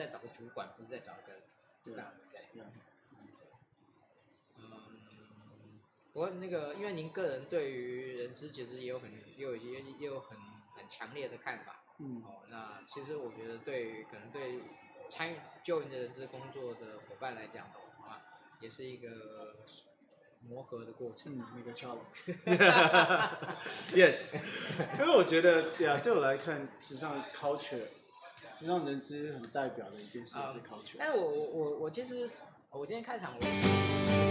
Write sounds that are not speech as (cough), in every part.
在找个主管，不是在找一个这样的对。嗯，不过那个，因为您个人对于人资其实也有很也有一些也有很很强烈的看法。嗯。哦，那其实我觉得对于可能对参与就您的人资工作的伙伴来讲的话，也是一个。磨合的过程，那个 challenge，yes，(laughs) (laughs) 因为我觉得，对啊，对我来看，实际上 culture，实际上人资很代表的一件事是 culture。但是我我我我其实，我今天开场我。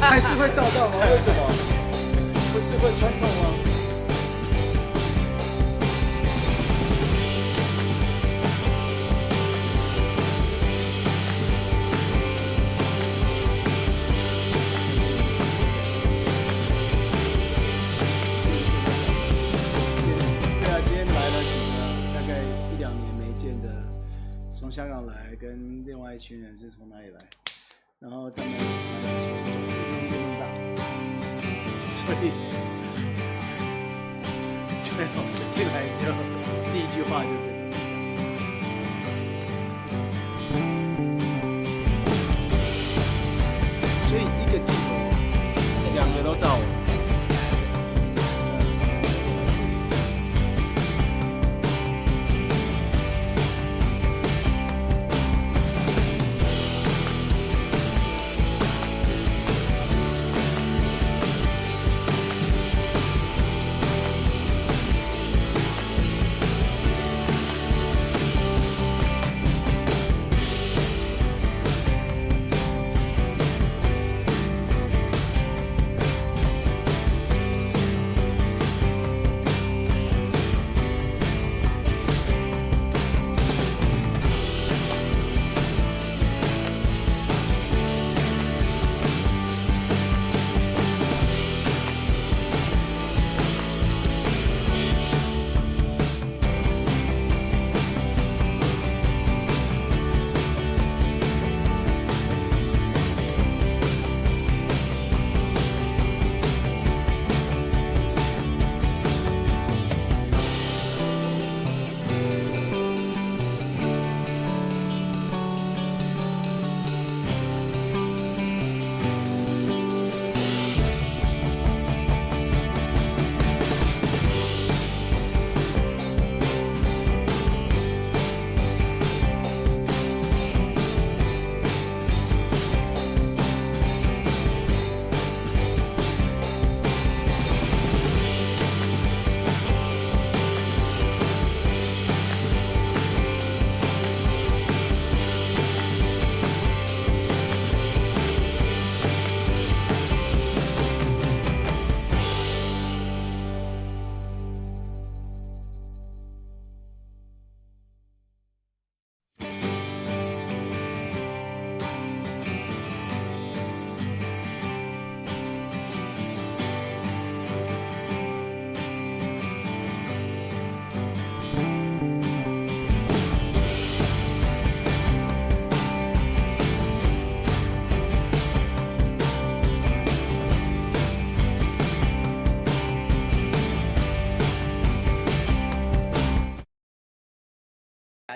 还是会照到吗？为什么？不是会穿透吗？对啊，今天来了几个大概一两年没见的，从香港来，跟另外一群人是从哪里来？然后他们很，所以，对，我们进来就第一句话就这样。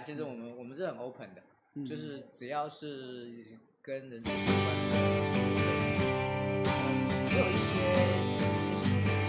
其实我们我们是很 open 的，嗯、就是只要是跟人际相关的，嗯，也有一些。各位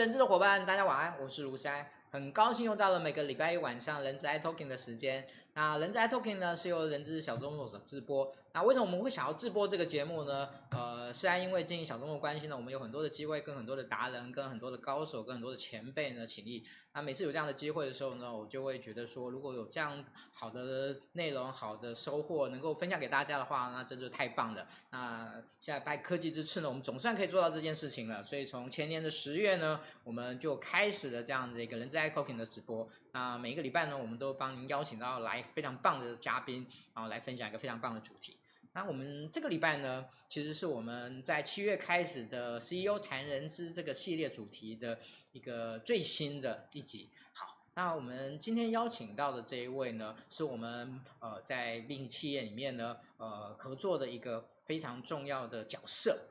人质的伙伴，大家晚安，我是卢山，很高兴又到了每个礼拜一晚上人资 i Talking 的时间。那人资 i Talking 呢是由人资小周末所直播。那为什么我们会想要直播这个节目呢？呃，是因为经营小周末关系呢，我们有很多的机会跟很多的达人、跟很多的高手、跟很多的前辈呢请益。那每次有这样的机会的时候呢，我就会觉得说，如果有这样好的内容、好的收获能够分享给大家的话，那真的太棒了。那现在拜科技之赐呢，我们总算可以做到这件事情了。所以从前年的十月呢，我们就开始了这样的一个人资 i Talking 的直播。那每一个礼拜呢，我们都帮您邀请到来。非常棒的嘉宾，然后来分享一个非常棒的主题。那我们这个礼拜呢，其实是我们在七月开始的 CEO 谈人资这个系列主题的一个最新的一集。好，那我们今天邀请到的这一位呢，是我们呃在另一企业里面呢呃合作的一个非常重要的角色。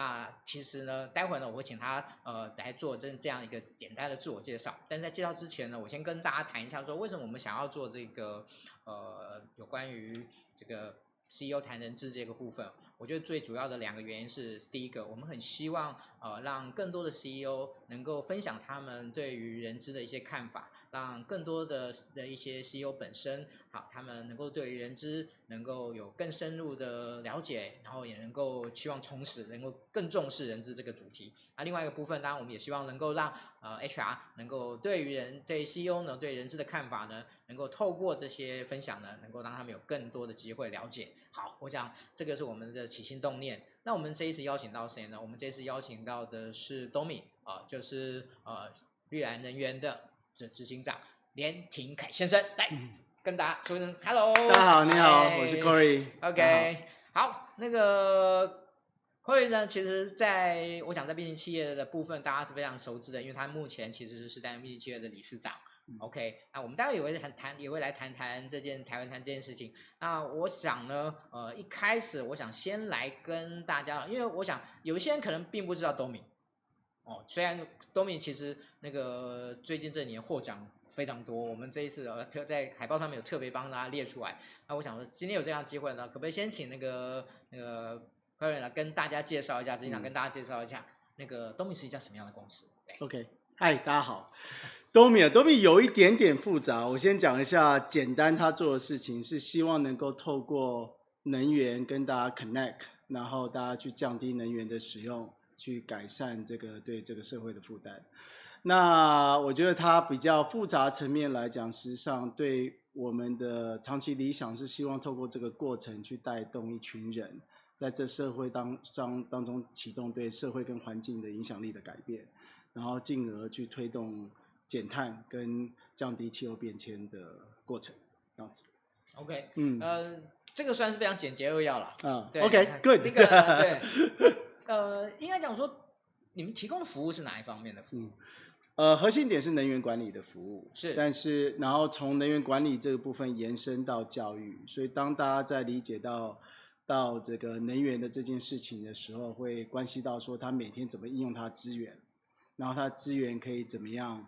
那其实呢，待会呢我会请他呃来做这这样一个简单的自我介绍。但在介绍之前呢，我先跟大家谈一下说，为什么我们想要做这个呃有关于这个 CEO 谈人资这个部分。我觉得最主要的两个原因是，第一个，我们很希望呃让更多的 CEO 能够分享他们对于人资的一些看法。让更多的的一些 CEO 本身，好，他们能够对于人资能够有更深入的了解，然后也能够期望从此能够更重视人资这个主题。那另外一个部分，当然我们也希望能够让呃 HR 能够对于人对 CEO 呢对人资的看法呢，能够透过这些分享呢，能够让他们有更多的机会了解。好，我想这个是我们的起心动念。那我们这一次邀请到谁呢？我们这次邀请到的是 Domi 啊，就是呃绿蓝能源的。执行长连廷凯先生来、嗯、跟大家说声 hello，大家好，你好，我是 Corey。OK，好，那个 Corey 呢，其实在我想在变形企业的部分，大家是非常熟知的，因为他目前其实是是担任毕竟企业的理事长。嗯、OK，那我们待会也会谈谈，也会来谈谈这件台湾谈这件事情。那我想呢，呃，一开始我想先来跟大家，因为我想有一些人可能并不知道 Domi。哦，虽然 Domi 其实那个最近这年获奖非常多，我们这一次呃特在海报上面有特别帮大家列出来。那我想说今天有这样机会呢，可不可以先请那个那个 Corey 来跟大家介绍一下，执行长跟大家介绍一下，嗯、那个 Domi 是一家什么样的公司？OK，嗨，大家好。Domi 啊，Domi 有一点点复杂，我先讲一下简单，他做的事情是希望能够透过能源跟大家 connect，然后大家去降低能源的使用。去改善这个对这个社会的负担。那我觉得它比较复杂层面来讲，实际上对我们的长期理想是希望透过这个过程去带动一群人，在这社会当当当中启动对社会跟环境的影响力的改变，然后进而去推动减碳跟降低气候变迁的过程，这样子。OK，嗯，呃，这个算是非常简洁扼要了。嗯，对，OK，Good，那个对。呃，应该讲说，你们提供的服务是哪一方面的服务？嗯，呃，核心点是能源管理的服务，是，但是然后从能源管理这个部分延伸到教育，所以当大家在理解到到这个能源的这件事情的时候，会关系到说他每天怎么应用他资源，然后他资源可以怎么样，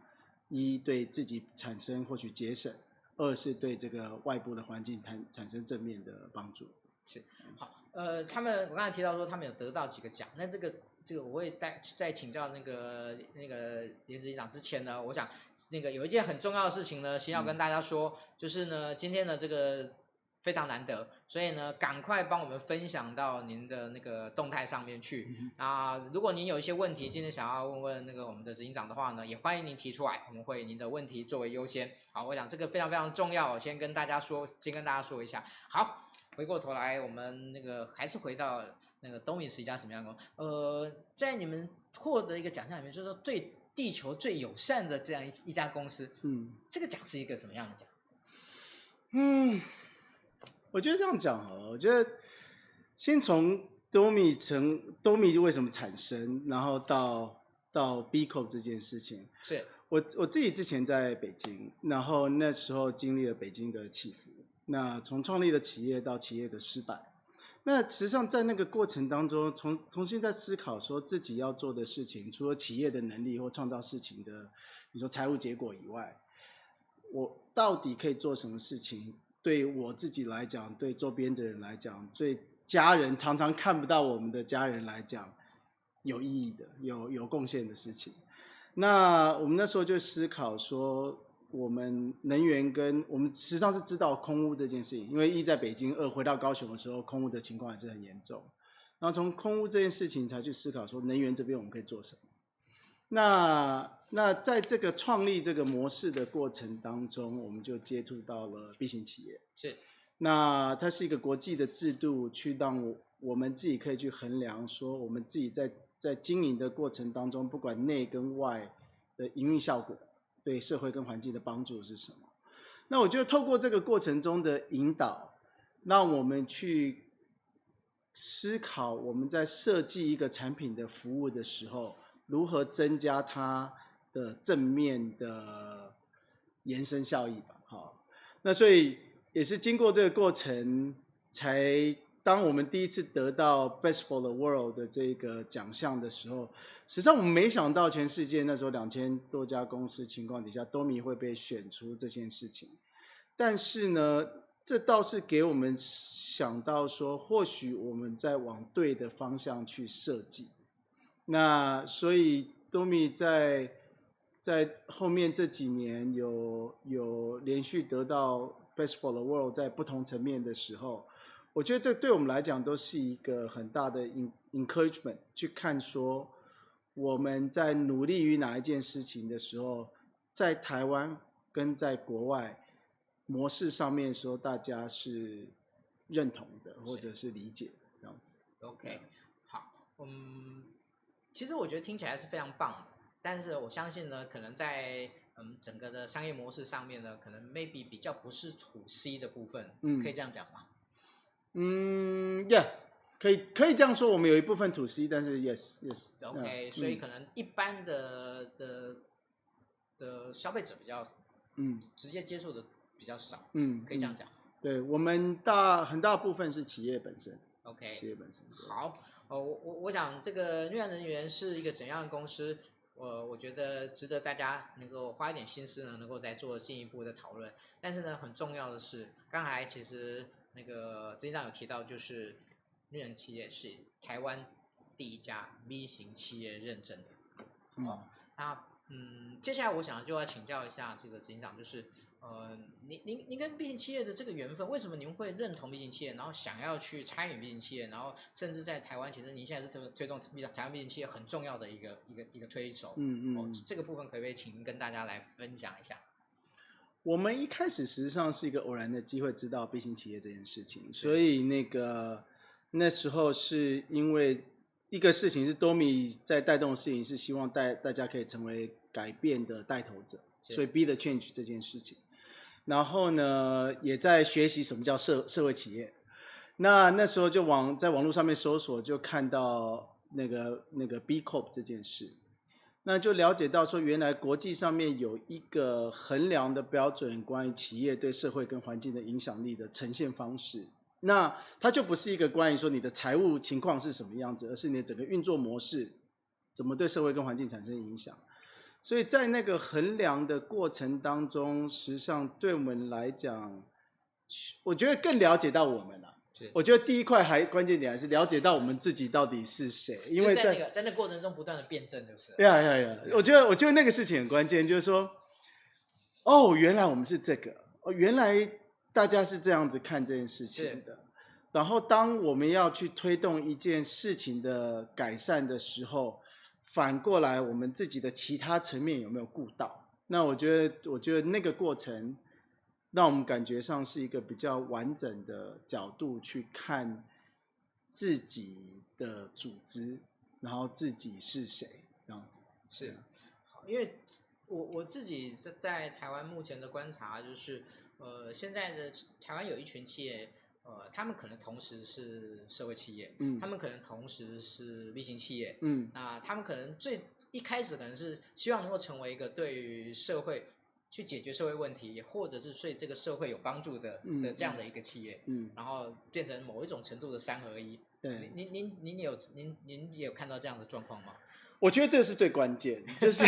一对自己产生获取节省，二是对这个外部的环境产产生正面的帮助。是，好。呃，他们我刚才提到说他们有得到几个奖，那这个这个我会在在请教那个那个连执行长之前呢，我想那个有一件很重要的事情呢，先要跟大家说，嗯、就是呢今天的这个非常难得，所以呢赶快帮我们分享到您的那个动态上面去。啊、嗯呃，如果您有一些问题，今天想要问问那个我们的执行长的话呢，也欢迎您提出来，我们会以您的问题作为优先。好，我想这个非常非常重要，我先跟大家说，先跟大家说一下。好。回过头来，我们那个还是回到那个 Domi 是一家什么样的公司？呃，在你们获得一个奖项里面，就是说对地球最友善的这样一一家公司，嗯，这个奖是一个怎么样的奖？嗯，我觉得这样讲好了，我觉得先从 Domi 成 Domi 为什么产生，然后到到 B Corp 这件事情，是我我自己之前在北京，然后那时候经历了北京的起伏。那从创立的企业到企业的失败，那实际上在那个过程当中，重重新在思考说自己要做的事情，除了企业的能力或创造事情的，你说财务结果以外，我到底可以做什么事情？对我自己来讲，对周边的人来讲，对家人常常看不到我们的家人来讲，有意义的、有有贡献的事情。那我们那时候就思考说，我们能源跟我们实际上是知道空污这件事情，因为一在北京，二回到高雄的时候，空污的情况还是很严重。然后从空污这件事情才去思考说，能源这边我们可以做什么。那那在这个创立这个模式的过程当中，我们就接触到了 B 型企业。是。那它是一个国际的制度，去让我们自己可以去衡量说，我们自己在在经营的过程当中，不管内跟外的营运效果，对社会跟环境的帮助是什么。那我觉得透过这个过程中的引导，让我们去。思考我们在设计一个产品的服务的时候，如何增加它的正面的延伸效益吧。好，那所以也是经过这个过程，才当我们第一次得到 Best for the World 的这个奖项的时候，实际上我们没想到全世界那时候两千多家公司情况底下，Domi 会被选出这件事情。但是呢，这倒是给我们想到说，或许我们在往对的方向去设计。那所以 Domi 在在后面这几年有有连续得到 Best for the World 在不同层面的时候，我觉得这对我们来讲都是一个很大的 encouragement，去看说我们在努力于哪一件事情的时候，在台湾跟在国外。模式上面说，大家是认同的，或者是理解的这样子。OK，好，嗯，其实我觉得听起来是非常棒的，但是我相信呢，可能在嗯整个的商业模式上面呢，可能 maybe 比较不是 to C 的部分，嗯，可以这样讲吗？嗯，Yeah，可以可以这样说，我们有一部分 to C，但是 Yes Yes。OK，嗯，所以可能一般的的的消费者比较嗯直接接触的。比较少，嗯，可以这样讲。对，我们大很大部分是企业本身，OK，企业本身。好，呃，我我我想这个绿岸能源是一个怎样的公司？我我觉得值得大家能够花一点心思呢，能够再做进一步的讨论。但是呢，很重要的是，刚才其实那个执行长有提到，就是绿能企业是台湾第一家 B 型企业认证的。嗯。哦，那。嗯，接下来我想就要请教一下这个执行长，就是呃，您您您跟 B 型企业的这个缘分，为什么您会认同 B 型企业，然后想要去参与 B 型企业，然后甚至在台湾，其实您现在是推推动台湾 B 型企业很重要的一个一个一个推手。嗯嗯。哦，这个部分可不可以请您跟大家来分享一下？我们一开始实际上是一个偶然的机会知道 B 型企业这件事情，所以那个那时候是因为。一个事情是 Domi 在带动的事情，是希望带大家可以成为改变的带头者，所以 Be the Change 这件事情。然后呢，也在学习什么叫社社会企业。那那时候就网在网络上面搜索，就看到那个那个 B Corp 这件事，那就了解到说，原来国际上面有一个衡量的标准，关于企业对社会跟环境的影响力的呈现方式。那它就不是一个关于说你的财务情况是什么样子，而是你的整个运作模式怎么对社会跟环境产生影响。所以在那个衡量的过程当中，实际上对我们来讲，我觉得更了解到我们了。是。我觉得第一块还关键点还是了解到我们自己到底是谁，因为在在那个在那过程中不断的辩证就是。对呀，对啊，对啊。我觉得我觉得那个事情很关键，就是说，哦，原来我们是这个，哦，原来。大家是这样子看这件事情的，然后当我们要去推动一件事情的改善的时候，反过来我们自己的其他层面有没有顾到？那我觉得，我觉得那个过程，让我们感觉上是一个比较完整的角度去看自己的组织，然后自己是谁这样子。是，因为我我自己在在台湾目前的观察就是。呃，现在的台湾有一群企业，呃，他们可能同时是社会企业，嗯，他们可能同时是微型企业，嗯，那他们可能最一开始可能是希望能够成为一个对于社会去解决社会问题，或者是对这个社会有帮助的的这样的一个企业，嗯，然后变成某一种程度的三合一，对，您您您有您您也有看到这样的状况吗？我觉得这是最关键，就是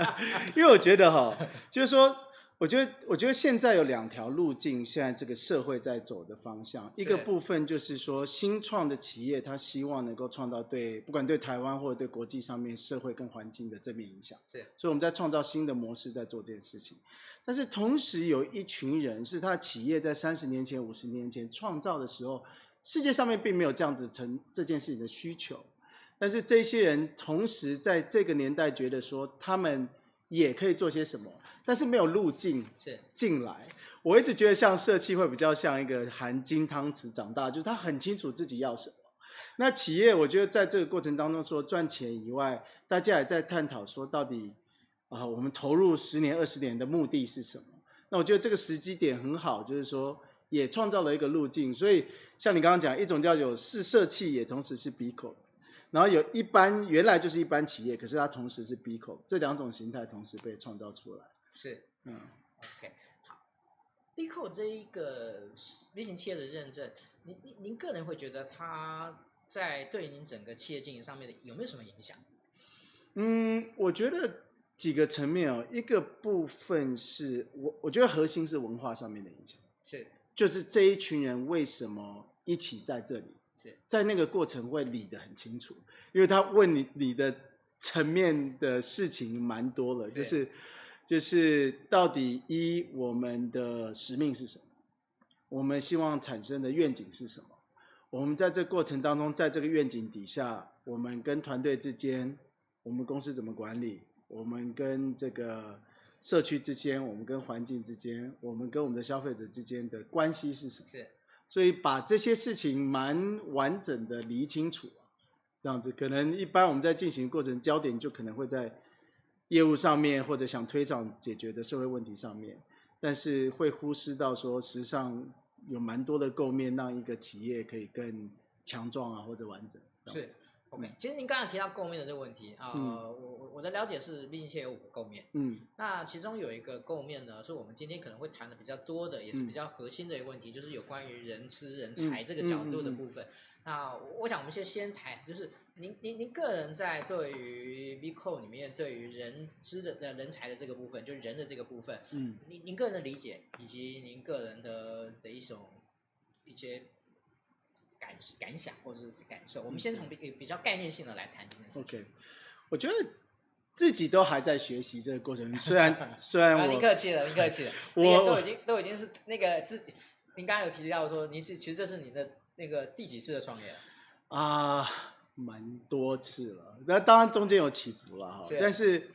(laughs) 因为我觉得哈，就是说。我觉得，我觉得现在有两条路径，现在这个社会在走的方向，一个部分就是说，新创的企业，它希望能够创造对，不管对台湾或者对国际上面社会跟环境的正面影响。是，所以我们在创造新的模式，在做这件事情。但是同时有一群人，是他的企业在三十年前、五十年前创造的时候，世界上面并没有这样子成这件事情的需求。但是这些人同时在这个年代觉得说，他们也可以做些什么。但是没有路径进来，我一直觉得像社企会比较像一个含金汤匙长大，就是他很清楚自己要什么。那企业我觉得在这个过程当中，说赚钱以外，大家也在探讨说到底啊，我们投入十年二十年的目的是什么？那我觉得这个时机点很好，就是说也创造了一个路径。所以像你刚刚讲，一种叫有是社企，也同时是 B Corp。然后有一般原来就是一般企业，可是它同时是 B Corp，这两种形态同时被创造出来。是，嗯，OK，好，B Corp 这一个微型企业的认证，您您您个人会觉得它在对您整个企业经营上面的有没有什么影响？嗯，我觉得几个层面哦，一个部分是我我觉得核心是文化上面的影响，是，就是这一群人为什么一起在这里，是。在那个过程会理得很清楚，因为他问你你的层面的事情蛮多了，就是。就是到底一我们的使命是什么？我们希望产生的愿景是什么？我们在这过程当中，在这个愿景底下，我们跟团队之间，我们公司怎么管理？我们跟这个社区之间，我们跟环境之间，我们跟我们的消费者之间的关系是什么？是。所以把这些事情蛮完整的理清楚，这样子可能一般我们在进行过程焦点就可能会在。业务上面或者想推广解决的社会问题上面，但是会忽视到说，实际上有蛮多的构面，让一个企业可以更强壮啊，或者完整。是，OK。其实您刚才提到构面的这个问题啊，呃嗯、我我的了解是型企业有五个构面。嗯。那其中有一个构面呢，是我们今天可能会谈的比较多的，也是比较核心的一个问题，嗯、就是有关于人资人才这个角度的部分。那我想我们先先谈，就是您您您个人在对于 B Corp 里面对于人资的呃人才的这个部分，就是人的这个部分，嗯，您您个人的理解以及您个人的的一种一些感感想或者是感受，我们先从比比较概念性的来谈这件事情。OK，我觉得自己都还在学习这个过程，虽然 (laughs) 虽然我，您客气了，您客气了，我都已经都已经是那个自己，您刚刚有提到说您是其实这是您的。那个第几次的创业啊？蛮多次了，那当然中间有起伏了哈。但是，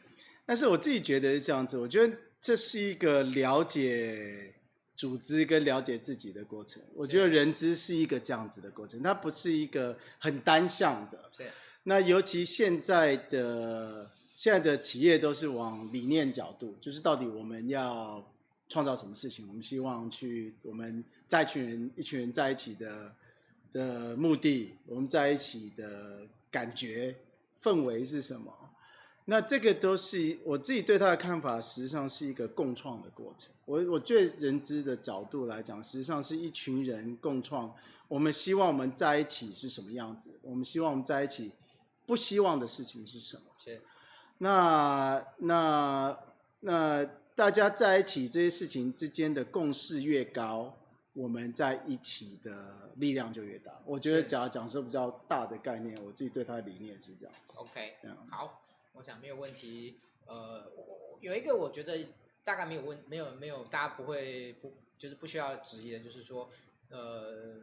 但是我自己觉得是这样子，我觉得这是一个了解组织跟了解自己的过程。我觉得人资是一个这样子的过程，它不是一个很单向的。是。那尤其现在的现在的企业都是往理念角度，就是到底我们要创造什么事情？我们希望去我们在一群人一群人在一起的。的目的，我们在一起的感觉氛围是什么？那这个都是我自己对他的看法，实际上是一个共创的过程。我我对人资的角度来讲，实际上是一群人共创。我们希望我们在一起是什么样子？我们希望我们在一起不希望的事情是什么？是。那那那大家在一起这些事情之间的共识越高。我们在一起的力量就越大。我觉得，假如讲说比较大的概念，我自己对他的理念是这样子。OK，好，我想没有问题。呃，我有一个我觉得大概没有问，没有没有，大家不会不就是不需要质疑的，就是说，呃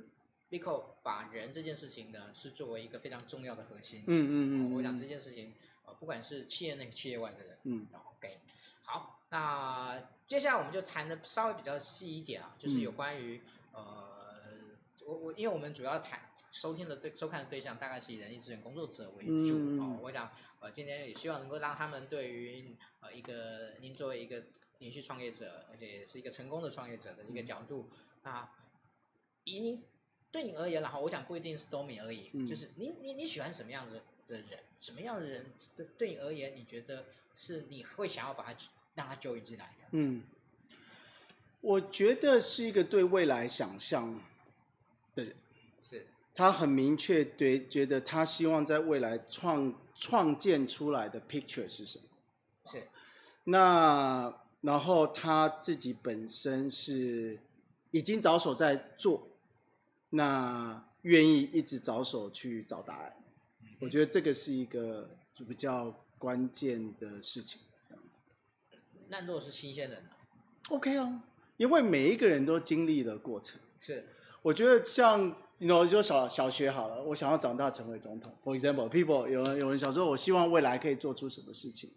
，B Corp 把人这件事情呢，是作为一个非常重要的核心。嗯嗯嗯，嗯。我想这件事情，呃，不管是企业内企业外的人，嗯，OK，好。那接下来我们就谈的稍微比较细一点啊，就是有关于、嗯、呃，我我因为我们主要谈收听的对收看的对象大概是以人力资源工作者为主、嗯、哦，我想呃今天也希望能够让他们对于呃一个您作为一个连续创业者，而且也是一个成功的创业者的一个角度，那、嗯、以您对你而言，然后我想不一定是 Domi 而已，嗯、就是你你你喜欢什么样子的人，什么样的人对对你而言，你觉得是你会想要把他。让他就进来的。嗯，我觉得是一个对未来想象的人。是。他很明确对，觉得他希望在未来创创建出来的 picture 是什么？是。那然后他自己本身是已经着手在做，那愿意一直着手去找答案，我觉得这个是一个就比较关键的事情。那如果是新鲜人呢？OK 啊，因为每一个人都经历了过程。是，我觉得像你 you know, 就小小学好了，我想要长大成为总统。For example, people 有人有人想说，我希望未来可以做出什么事情。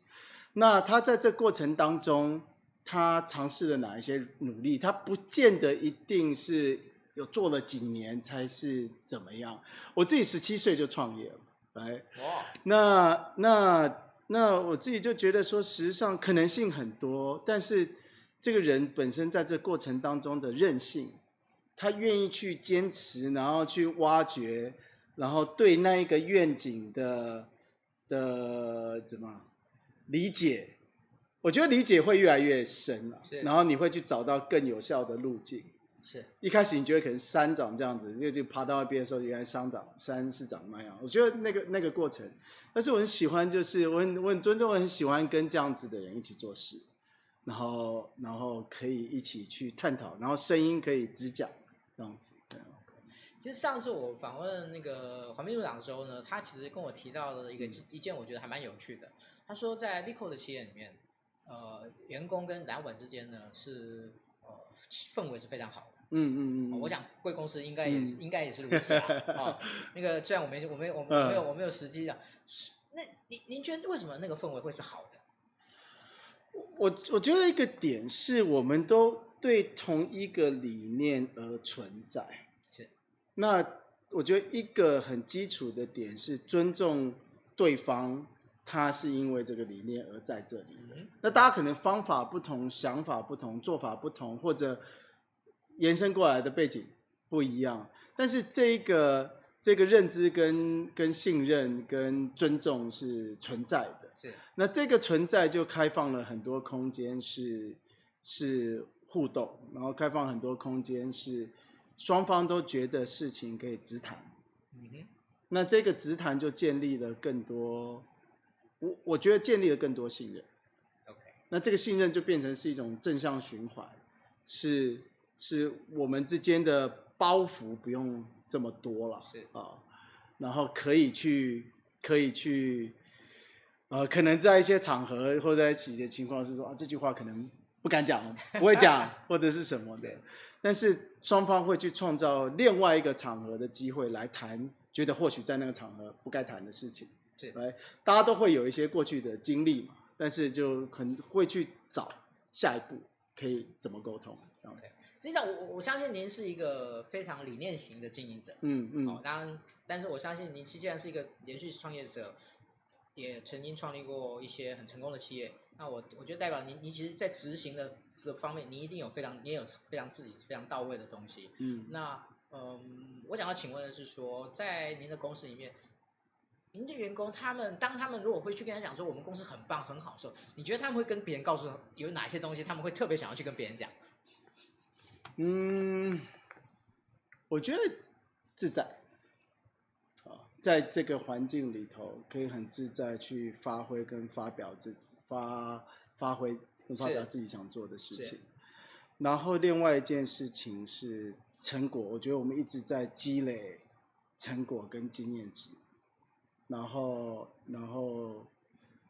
那他在这过程当中，他尝试了哪一些努力？他不见得一定是有做了几年才是怎么样。我自己十七岁就创业了，来，哇，那那。那我自己就觉得说，实际上可能性很多，但是这个人本身在这过程当中的韧性，他愿意去坚持，然后去挖掘，然后对那一个愿景的的怎么理解，我觉得理解会越来越深了，然后你会去找到更有效的路径。是，一开始你觉得可能山长这样子，因为就爬到那边的时候，原来山长山是长那样。我觉得那个那个过程，但是我很喜欢，就是我很我很尊重，我很喜欢跟这样子的人一起做事，然后然后可以一起去探讨，然后声音可以直讲。这样子。对。其实上次我访问那个黄秘书长的时候呢，他其实跟我提到了一个一件我觉得还蛮有趣的。他说在 Vico 的企业里面，呃，员工跟老板之间呢是呃氛围是非常好的。嗯嗯嗯，我想贵公司应该也是、嗯、应该也是如此啊。哦，(laughs) 那个虽然我没我没我没有我没有实际的，那您您觉得为什么那个氛围会是好的？我我觉得一个点是我们都对同一个理念而存在。是。那我觉得一个很基础的点是尊重对方，他是因为这个理念而在这里。嗯。那大家可能方法不同，想法不同，做法不同，或者。延伸过来的背景不一样，但是这个这个认知跟跟信任跟尊重是存在的。是。那这个存在就开放了很多空间是是互动，然后开放很多空间是双方都觉得事情可以直谈。嗯哼。那这个直谈就建立了更多，我我觉得建立了更多信任。OK。那这个信任就变成是一种正向循环，是。是我们之间的包袱不用这么多了，是啊，然后可以去可以去，呃，可能在一些场合或者在一起的情况是说啊，这句话可能不敢讲，(laughs) 不会讲或者是什么的，但是双方会去创造另外一个场合的机会来谈，觉得或许在那个场合不该谈的事情，对，来，大家都会有一些过去的经历嘛，但是就可能会去找下一步可以怎么沟通这样.实际上，我我相信您是一个非常理念型的经营者，嗯嗯，哦，当然，但是我相信您既然是一个连续创业者，也曾经创立过一些很成功的企业，那我我觉得代表您，您其实，在执行的这个方面，您一定有非常，你也有非常自己非常到位的东西，嗯，那嗯，我想要请问的是说，在您的公司里面，您的员工他们当他们如果会去跟他讲说我们公司很棒很好的时候，你觉得他们会跟别人告诉有哪些东西，他们会特别想要去跟别人讲？嗯，我觉得自在，啊，在这个环境里头可以很自在去发挥跟发表自己发发挥跟发表自己想做的事情。然后另外一件事情是成果，我觉得我们一直在积累成果跟经验值。然后然后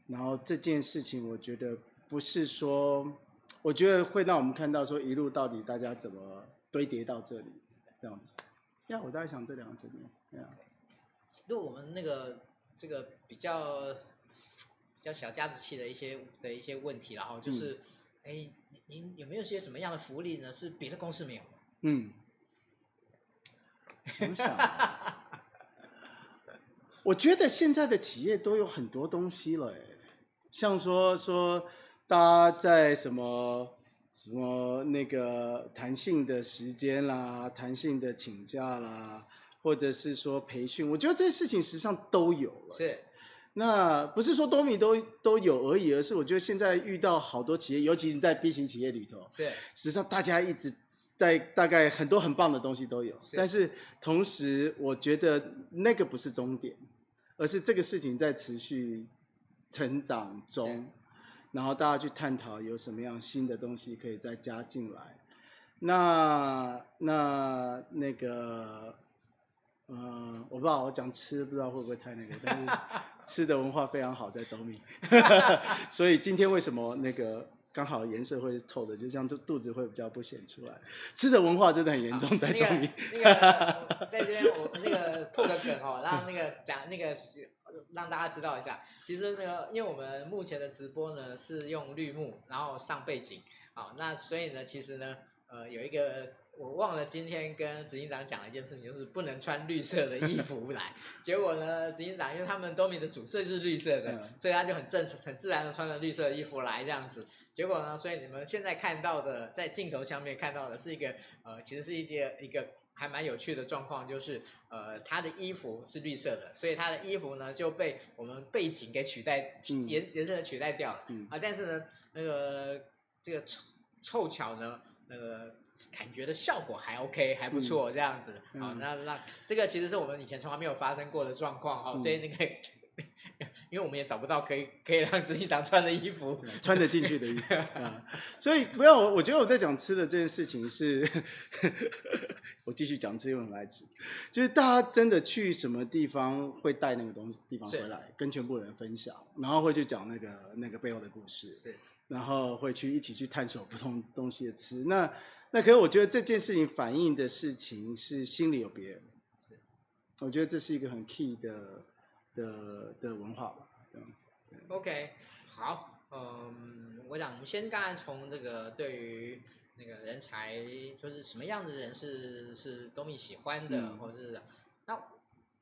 然后这件事情我觉得不是说。我觉得会让我们看到说一路到底大家怎么堆叠到这里这样子。呀，我大概想这两个层面。呀，如果我们那个这个比较比较小家子气的一些的一些问题，然后就是，哎、嗯，您有没有些什么样的福利呢？是别的公司没有的？嗯。想想。我觉得现在的企业都有很多东西了，哎，像说说。大家在什么什么那个弹性的时间啦，弹性的请假啦，或者是说培训，我觉得这些事情实际上都有了。是。那不是说多米都都有而已，而是我觉得现在遇到好多企业，尤其是在 B 型企业里头，是。实际上大家一直在大概很多很棒的东西都有，是。但是同时我觉得那个不是终点，而是这个事情在持续成长中。然后大家去探讨有什么样新的东西可以再加进来。那那那个，嗯，我不知道我讲吃不知道会不会太那个，但是 (laughs) 吃的文化非常好在斗米，(laughs) 所以今天为什么那个？刚好颜色会是透的，就这样，这肚子会比较不显出来。吃的文化真的很严重，在斗米。那个那个，在这边我那个破个梗哦，让那个讲那个让大家知道一下，其实那个因为我们目前的直播呢是用绿幕，然后上背景，好，那所以呢其实呢呃有一个。我忘了今天跟执行长讲了一件事情，就是不能穿绿色的衣服来。(laughs) 结果呢，执行长因为他们 Domi 的主色就是绿色的，嗯、所以他就很正很自然的穿着绿色的衣服来这样子。结果呢，所以你们现在看到的在镜头下面看到的是一个呃，其实是一件一个还蛮有趣的状况，就是呃他的衣服是绿色的，所以他的衣服呢就被我们背景给取代颜颜色取代掉了。嗯、啊，但是呢那个这个凑凑巧呢那个。感觉的效果还 OK，还不错，这样子。嗯、好，那那这个其实是我们以前从来没有发生过的状况，哈、嗯，所以那个，因为我们也找不到可以可以让执行长穿的衣服，穿得进去的衣服。(laughs) 啊，所以不要我，我觉得我在讲吃的这件事情是，(laughs) 我继续讲吃，因为很爱吃，就是大家真的去什么地方会带那个东西地方回来，跟全部人分享，然后会去讲那个那个背后的故事，对，然后会去一起去探索不同东西的吃，那。那可是我觉得这件事情反映的事情是心里有别人，我觉得这是一个很 key 的的的文化吧，这样子。OK，好，嗯，我想我们先刚才从这个对于那个人才，就是什么样的人是是 Domi 喜欢的，嗯、或者是那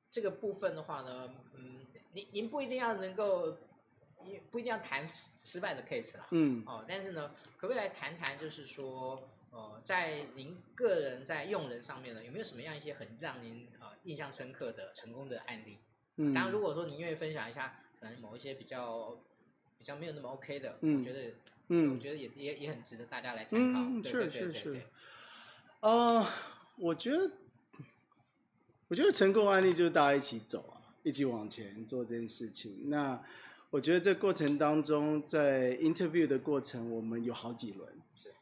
这个部分的话呢，嗯，您您不一定要能够，不一定要谈失败的 case 了，嗯，哦，但是呢，可不可以来谈谈，就是说。呃，在您个人在用人上面呢，有没有什么样一些很让您呃印象深刻的成功的案例？嗯，当然如果说您愿意分享一下，可能某一些比较比较没有那么 OK 的，嗯，我觉得，嗯，我觉得也也也很值得大家来参考。嗯，对对对对对。是是是。呃，我觉得，我觉得成功案例就是大家一起走啊，一起往前做这件事情。那我觉得这过程当中，在 interview 的过程，我们有好几轮。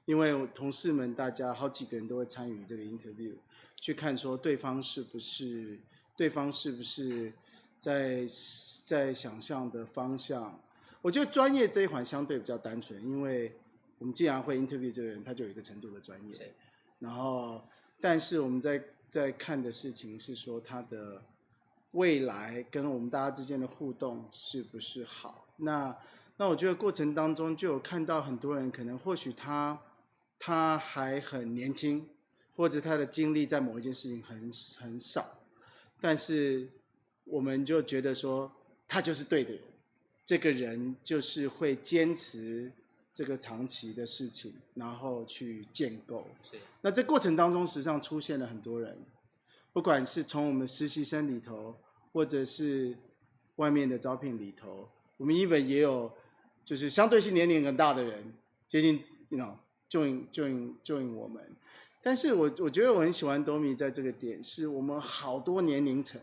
因为同事们，大家好几个人都会参与这个 interview，去看说对方是不是，对方是不是在在想象的方向。我觉得专业这一环相对比较单纯，因为我们既然会 interview 这个人，他就有一个程度的专业。然后，但是我们在在看的事情是说他的未来跟我们大家之间的互动是不是好。那那我觉得过程当中就有看到很多人可能或许他。他还很年轻，或者他的经历在某一件事情很很少，但是我们就觉得说他就是对的人，这个人就是会坚持这个长期的事情，然后去建构。是。那这过程当中，实际上出现了很多人，不管是从我们实习生里头，或者是外面的招聘里头，我们 even 也有就是相对性年龄很大的人，接近，you know。join join join 我们，但是我我觉得我很喜欢 Domi 在这个点，是我们好多年龄层，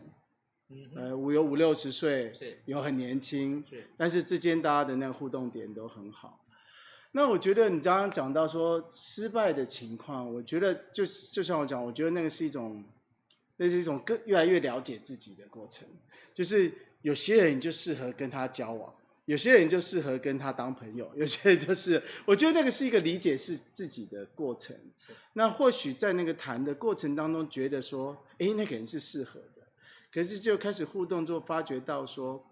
嗯，呃，我有五六十岁，有很年轻，是，但是之间大家的那个互动点都很好。那我觉得你刚刚讲到说失败的情况，我觉得就就像我讲，我觉得那个是一种，那是一种更越来越了解自己的过程，就是有些人就适合跟他交往。有些人就适合跟他当朋友，有些人就是，我觉得那个是一个理解是自己的过程。那或许在那个谈的过程当中，觉得说，哎，那个人是适合的，可是就开始互动之后，发觉到说，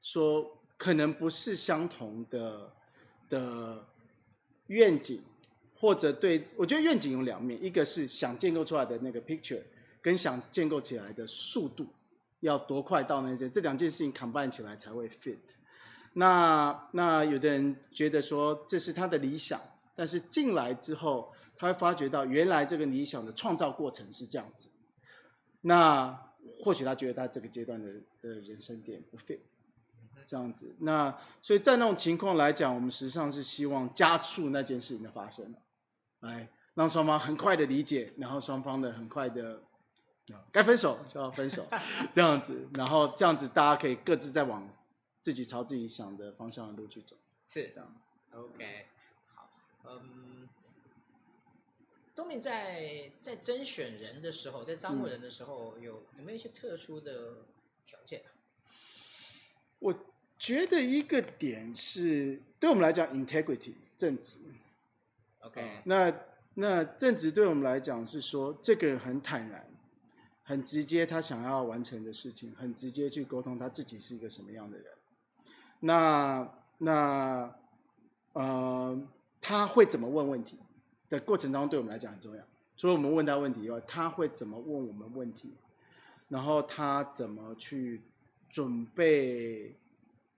说可能不是相同的的愿景，或者对，我觉得愿景有两面，一个是想建构出来的那个 picture，跟想建构起来的速度。要多快到那些，这两件事情 combine 起来才会 fit。那那有的人觉得说这是他的理想，但是进来之后，他会发觉到原来这个理想的创造过程是这样子。那或许他觉得他这个阶段的的人生点不 fit，这样子。那所以在那种情况来讲，我们实际上是希望加速那件事情的发生，来让双方很快的理解，然后双方的很快的。该分手就要分手，(laughs) 这样子，然后这样子大家可以各自再往自己朝自己想的方向的路去走。是这样。OK，好，嗯，Domin 在在甄选人的时候，在招募人的时候，嗯、有有没有一些特殊的条件？我觉得一个点是，对我们来讲，integrity 正直。OK，、嗯、那那正直对我们来讲是说，这个人很坦然，很直接，他想要完成的事情，很直接去沟通他自己是一个什么样的人。那那呃，他会怎么问问题的过程当中，对我们来讲很重要。除了我们问他问题以外，他会怎么问我们问题，然后他怎么去准备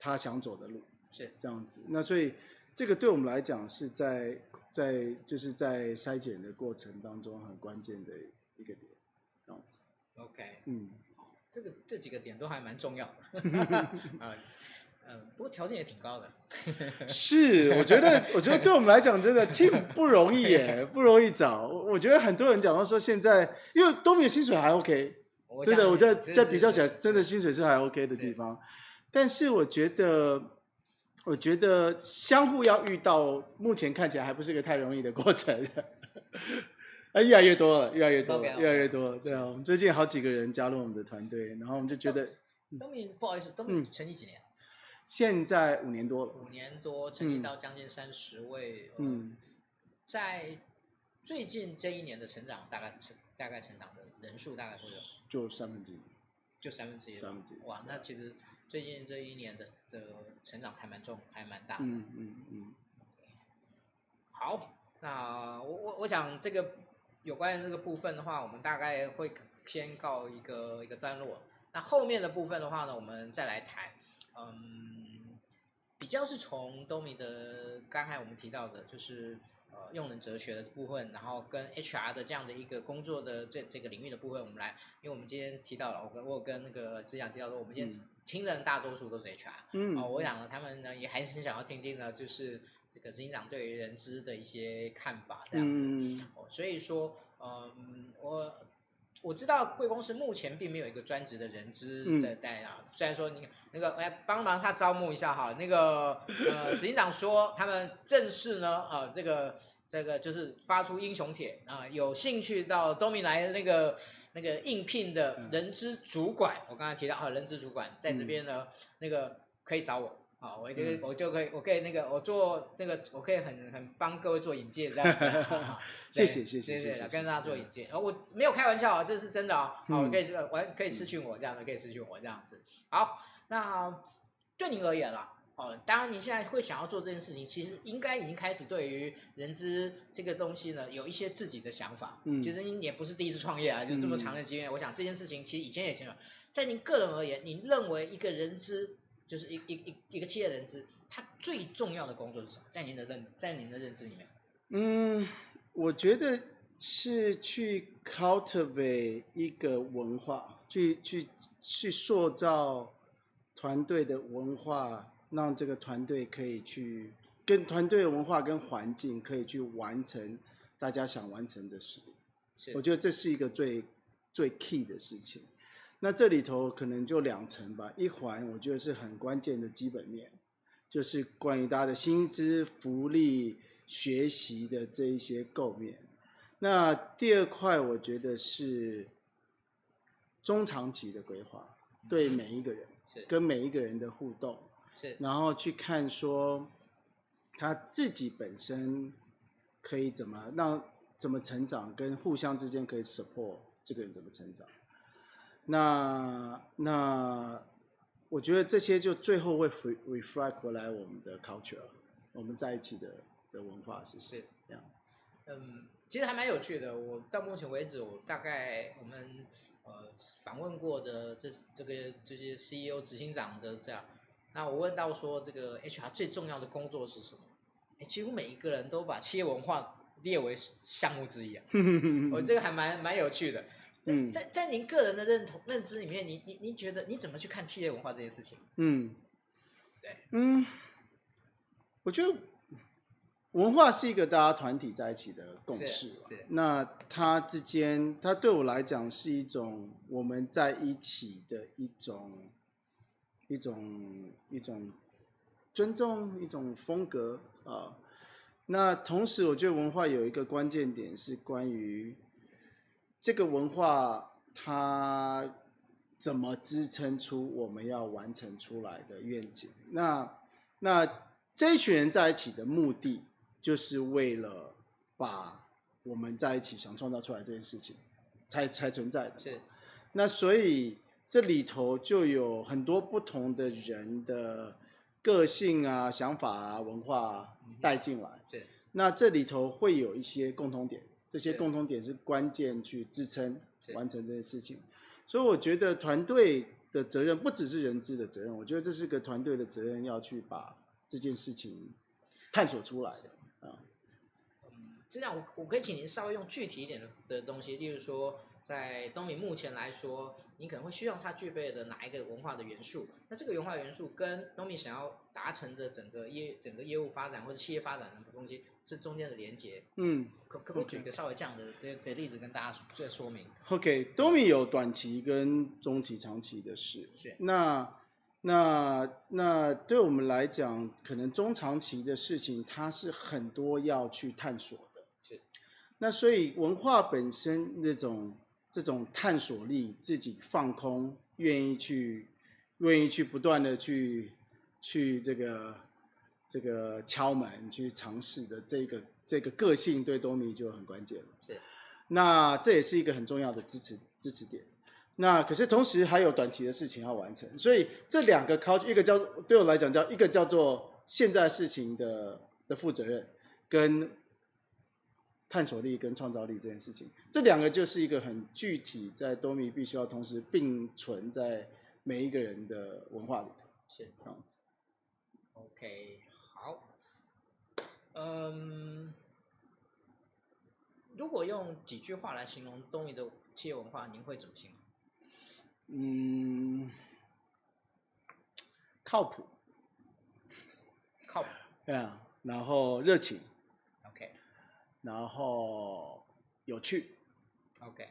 他想走的路，是这样子。那所以这个对我们来讲是在在就是在筛检的过程当中很关键的一个点，这样子。OK，嗯，这个这几个点都还蛮重要的。(laughs) 啊，嗯，不过条件也挺高的。(laughs) 是，我觉得我觉得对我们来讲真的 team (laughs) 不容易耶，不容易找。我觉得很多人讲到说现在，因为都没有薪水还 OK。真的，我在在比较起来，真的薪水是还 OK 的地方，但是我觉得，我觉得相互要遇到，目前看起来还不是个太容易的过程，啊，越来越多了，越来越多，okay, okay, 越来越多了，对啊，我们最近好几个人加入我们的团队，然后我们就觉得，都没不好意思，东明成立几年？现在五年多了，五年多成立到将近三十位，嗯，在最近这一年的成长，大概成大概成长的人数大概会有？就三分之一，就三分之一，三分之一。哇，那其实最近这一年的的成长还蛮重，还蛮大的。嗯嗯嗯。好，那我我我想这个有关于这个部分的话，我们大概会先告一个一个段落。那后面的部分的话呢，我们再来谈。嗯，比较是从 Domin 的刚才我们提到的，就是。呃，用人哲学的部分，然后跟 HR 的这样的一个工作的这这个领域的部分，我们来，因为我们今天提到了，我跟我有跟那个志祥提到说，我们今天听人大多数都是 HR，嗯，哦，我想呢，他们呢也还是很想要听听呢，就是这个执行长对于人资的一些看法这样子，嗯，哦，所以说，嗯，我。我知道贵公司目前并没有一个专职的人资在在啊，虽然说你那个来帮忙他招募一下哈，那个呃执行长说他们正式呢啊这个这个就是发出英雄帖啊，有兴趣到 Domin 来那个那个应聘的人资主管，我刚才提到啊人资主管在这边呢那个可以找我。好，我可以，我就可以，我可以那个，我做那个，我可以很很帮各位做引荐这样子。(laughs) 谢谢谢谢谢谢，跟大家做引荐。哦，我没有开玩笑啊，这是真的啊。好，可以这个，我可以私讯我这样的，可以私讯我这样子。好，那对您而言啦，哦，当然你现在会想要做这件事情，其实应该已经开始对于人资这个东西呢，有一些自己的想法。嗯。其实你也不是第一次创业啊，就是这么长的经验。我想这件事情其实以前也经历。在您个人而言，您认为一个人资？就是一一一一个企业人资，他最重要的工作是什么？在您的认在您的认知里面？嗯，我觉得是去 cultivate 一个文化，去去去塑造团队的文化，让这个团队可以去跟团队文化跟环境可以去完成大家想完成的事。是，我觉得这是一个最最 key 的事情。那这里头可能就两层吧，一环我觉得是很关键的基本面，就是关于大家的薪资、福利、学习的这一些构面。那第二块我觉得是中长期的规划，对每一个人，跟每一个人的互动，然后去看说他自己本身可以怎么让怎么成长，跟互相之间可以 support 这个人怎么成长。那那我觉得这些就最后会 reflect 回来我们的 culture，我们在一起的的文化是是这样。嗯，其实还蛮有趣的。我到目前为止，我大概我们呃访问过的这这个这些 CEO 执行长的这样，那我问到说这个 HR 最重要的工作是什么？哎，几乎每一个人都把企业文化列为项目之一啊。我 (laughs) 这个还蛮蛮有趣的。嗯，在在您个人的认同认知里面，你你您觉得你怎么去看企业文化这件事情？嗯，对，嗯，我觉得文化是一个大家团体在一起的共识。是。是。那它之间，它对我来讲是一种我们在一起的一种一种一种尊重，一种风格啊。那同时，我觉得文化有一个关键点是关于这个文化它怎么支撑出我们要完成出来的愿景。那那这一群人在一起的目的，就是为了把我们在一起想创造出来这件事情才才存在的。是。那所以这里头就有很多不同的人的个性啊、想法啊、文化啊带进来。对。那这里头会有一些共同点，这些共同点是关键去支撑完成这件事情。所以我觉得团队的责任不只是人资的责任，我觉得这是个团队的责任，要去把这件事情探索出来。啊。嗯，这样我我可以请您稍微用具体一点的的东西，例如说。在东米目前来说，你可能会需要它具备的哪一个文化的元素？那这个文化元素跟东米想要达成的整个业整个业务发展或者企业发展的东西，这中间的连接，嗯，可可不可以举一个稍微这样的的的例子跟大家做说明？OK，东米有短期跟中期、长期的事。是。那那那对我们来讲，可能中长期的事情，它是很多要去探索的。是。那所以文化本身那种。这种探索力，自己放空，愿意去，愿意去不断的去，去这个这个敲门，去尝试的这个这个个性，对多米就很关键了。是。那这也是一个很重要的支持支持点。那可是同时还有短期的事情要完成，所以这两个考，一个叫对我来讲叫一个叫做现在事情的的负责任，跟。探索力跟创造力这件事情，这两个就是一个很具体，在多米必须要同时并存在每一个人的文化里头，是这样子。OK，好，嗯，如果用几句话来形容多米的企业文化，您会怎么形容？嗯，靠谱，靠谱，对啊，然后热情，OK，。然后有趣，OK，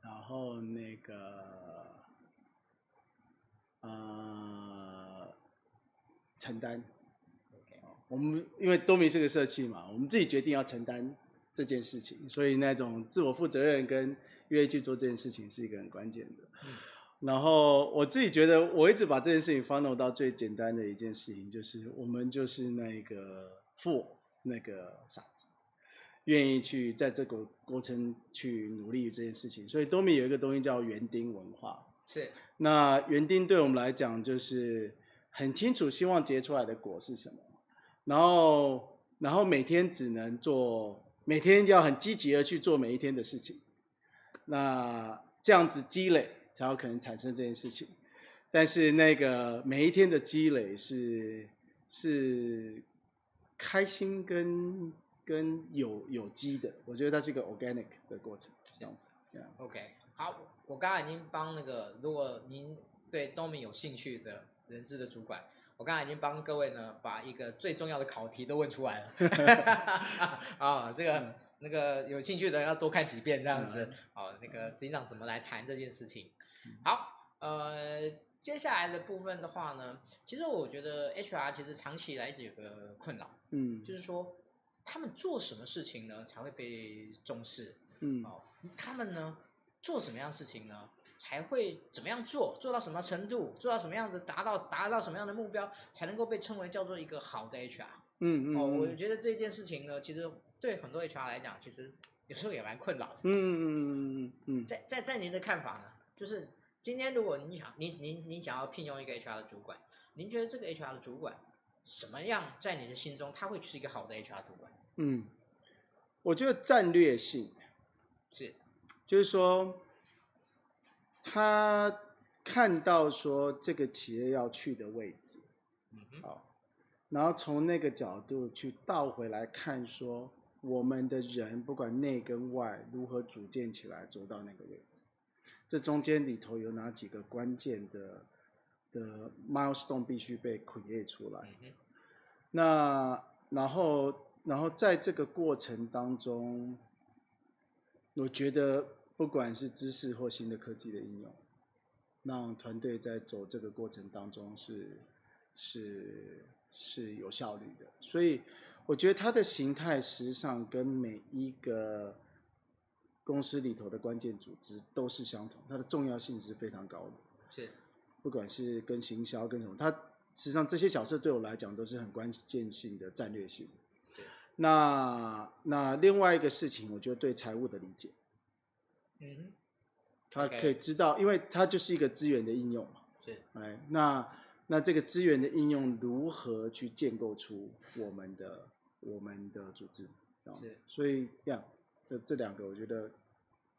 然后那个，呃，承担，OK，我们因为多米是个社企嘛，我们自己决定要承担这件事情，所以那种自我负责任跟愿意去做这件事情是一个很关键的。嗯。然后我自己觉得，我一直把这件事情 funnel 到最简单的一件事情，就是我们就是那个 fool 那个傻子。愿意去在这个过程去努力这件事情，所以多米有一个东西叫园丁文化。是。那园丁对我们来讲就是很清楚，希望结出来的果是什么，然后然后每天只能做，每天要很积极的去做每一天的事情，那这样子积累才有可能产生这件事情。但是那个每一天的积累是是开心跟。跟有有机的，我觉得它是一个 organic 的过程，这样子。OK，好，我刚才已经帮那个，如果您对多米有兴趣的人资的主管，我刚才已经帮各位呢把一个最重要的考题都问出来了。(laughs) (laughs) 啊，这个、嗯、那个有兴趣的人要多看几遍这样子。好、嗯，那个执行长怎么来谈这件事情？好，呃，接下来的部分的话呢，其实我觉得 HR 其实长期以来一直有个困扰，嗯，就是说。他们做什么事情呢才会被重视？嗯，哦，他们呢做什么样的事情呢才会怎么样做，做到什么程度，做到什么样子，达到达到什么样的目标，才能够被称为叫做一个好的 HR？嗯嗯，哦，我觉得这件事情呢，其实对很多 HR 来讲，其实有时候也蛮困扰的。嗯嗯嗯嗯嗯嗯。在在在您的看法呢，就是今天如果你想你你你想要聘用一个 HR 的主管，您觉得这个 HR 的主管？什么样在你的心中，他会是一个好的 HR 主管？嗯，我觉得战略性是，就是说，他看到说这个企业要去的位置，嗯，好，然后从那个角度去倒回来看说，我们的人不管内跟外如何组建起来走到那个位置，这中间里头有哪几个关键的？的 milestone 必须被 create 出来，那然后然后在这个过程当中，我觉得不管是知识或新的科技的应用，让团队在走这个过程当中是是是有效率的。所以我觉得它的形态实际上跟每一个公司里头的关键组织都是相同，它的重要性是非常高的。是，不管是跟行销跟什么，它实际上这些角色对我来讲都是很关键性的战略性。是。那那另外一个事情，我觉得对财务的理解。嗯哼。他可以知道，因为它就是一个资源的应用嘛。是。哎，那那这个资源的应用如何去建构出我们的我们的组织？是。所以这样，这这两个我觉得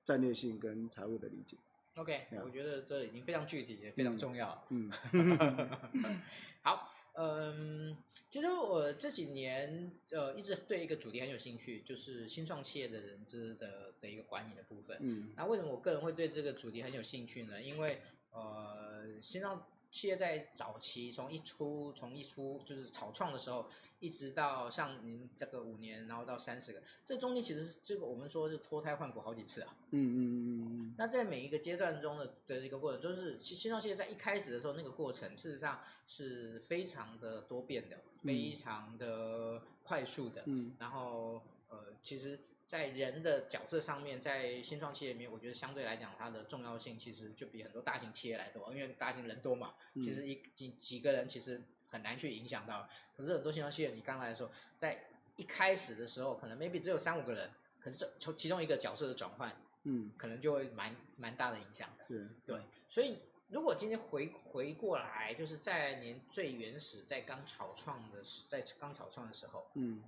战略性跟财务的理解。OK，我觉得这已经非常具体，也非常重要。嗯。(laughs) 好。嗯，其实我这几年呃一直对一个主题很有兴趣，就是新创企业的人资的的一个管理的部分。嗯。那为什么我个人会对这个主题很有兴趣呢？因为呃新创企业在早期从一出从一出就是草创的时候，一直到像您这个五年，然后到三十个，这中间其实是这个我们说是脱胎换骨好几次啊。嗯嗯嗯嗯。那在每一个阶段中的的一个过程，就是新新创企业在一开始的时候那个过程，事实上是非常的多变的，非常的快速的。嗯。然后呃，其实。在人的角色上面，在新创企业里面，我觉得相对来讲，它的重要性其实就比很多大型企业来多，因为大型人多嘛，其实一几几个人其实很难去影响到。可是很多新创企业，你刚来的时候，在一开始的时候，可能 maybe 只有三五个人，可是从其中一个角色的转换，嗯，可能就会蛮蛮大的影响的。是，对。所以如果今天回回过来，就是在您最原始，在刚草创的时，在刚草创的时候，嗯，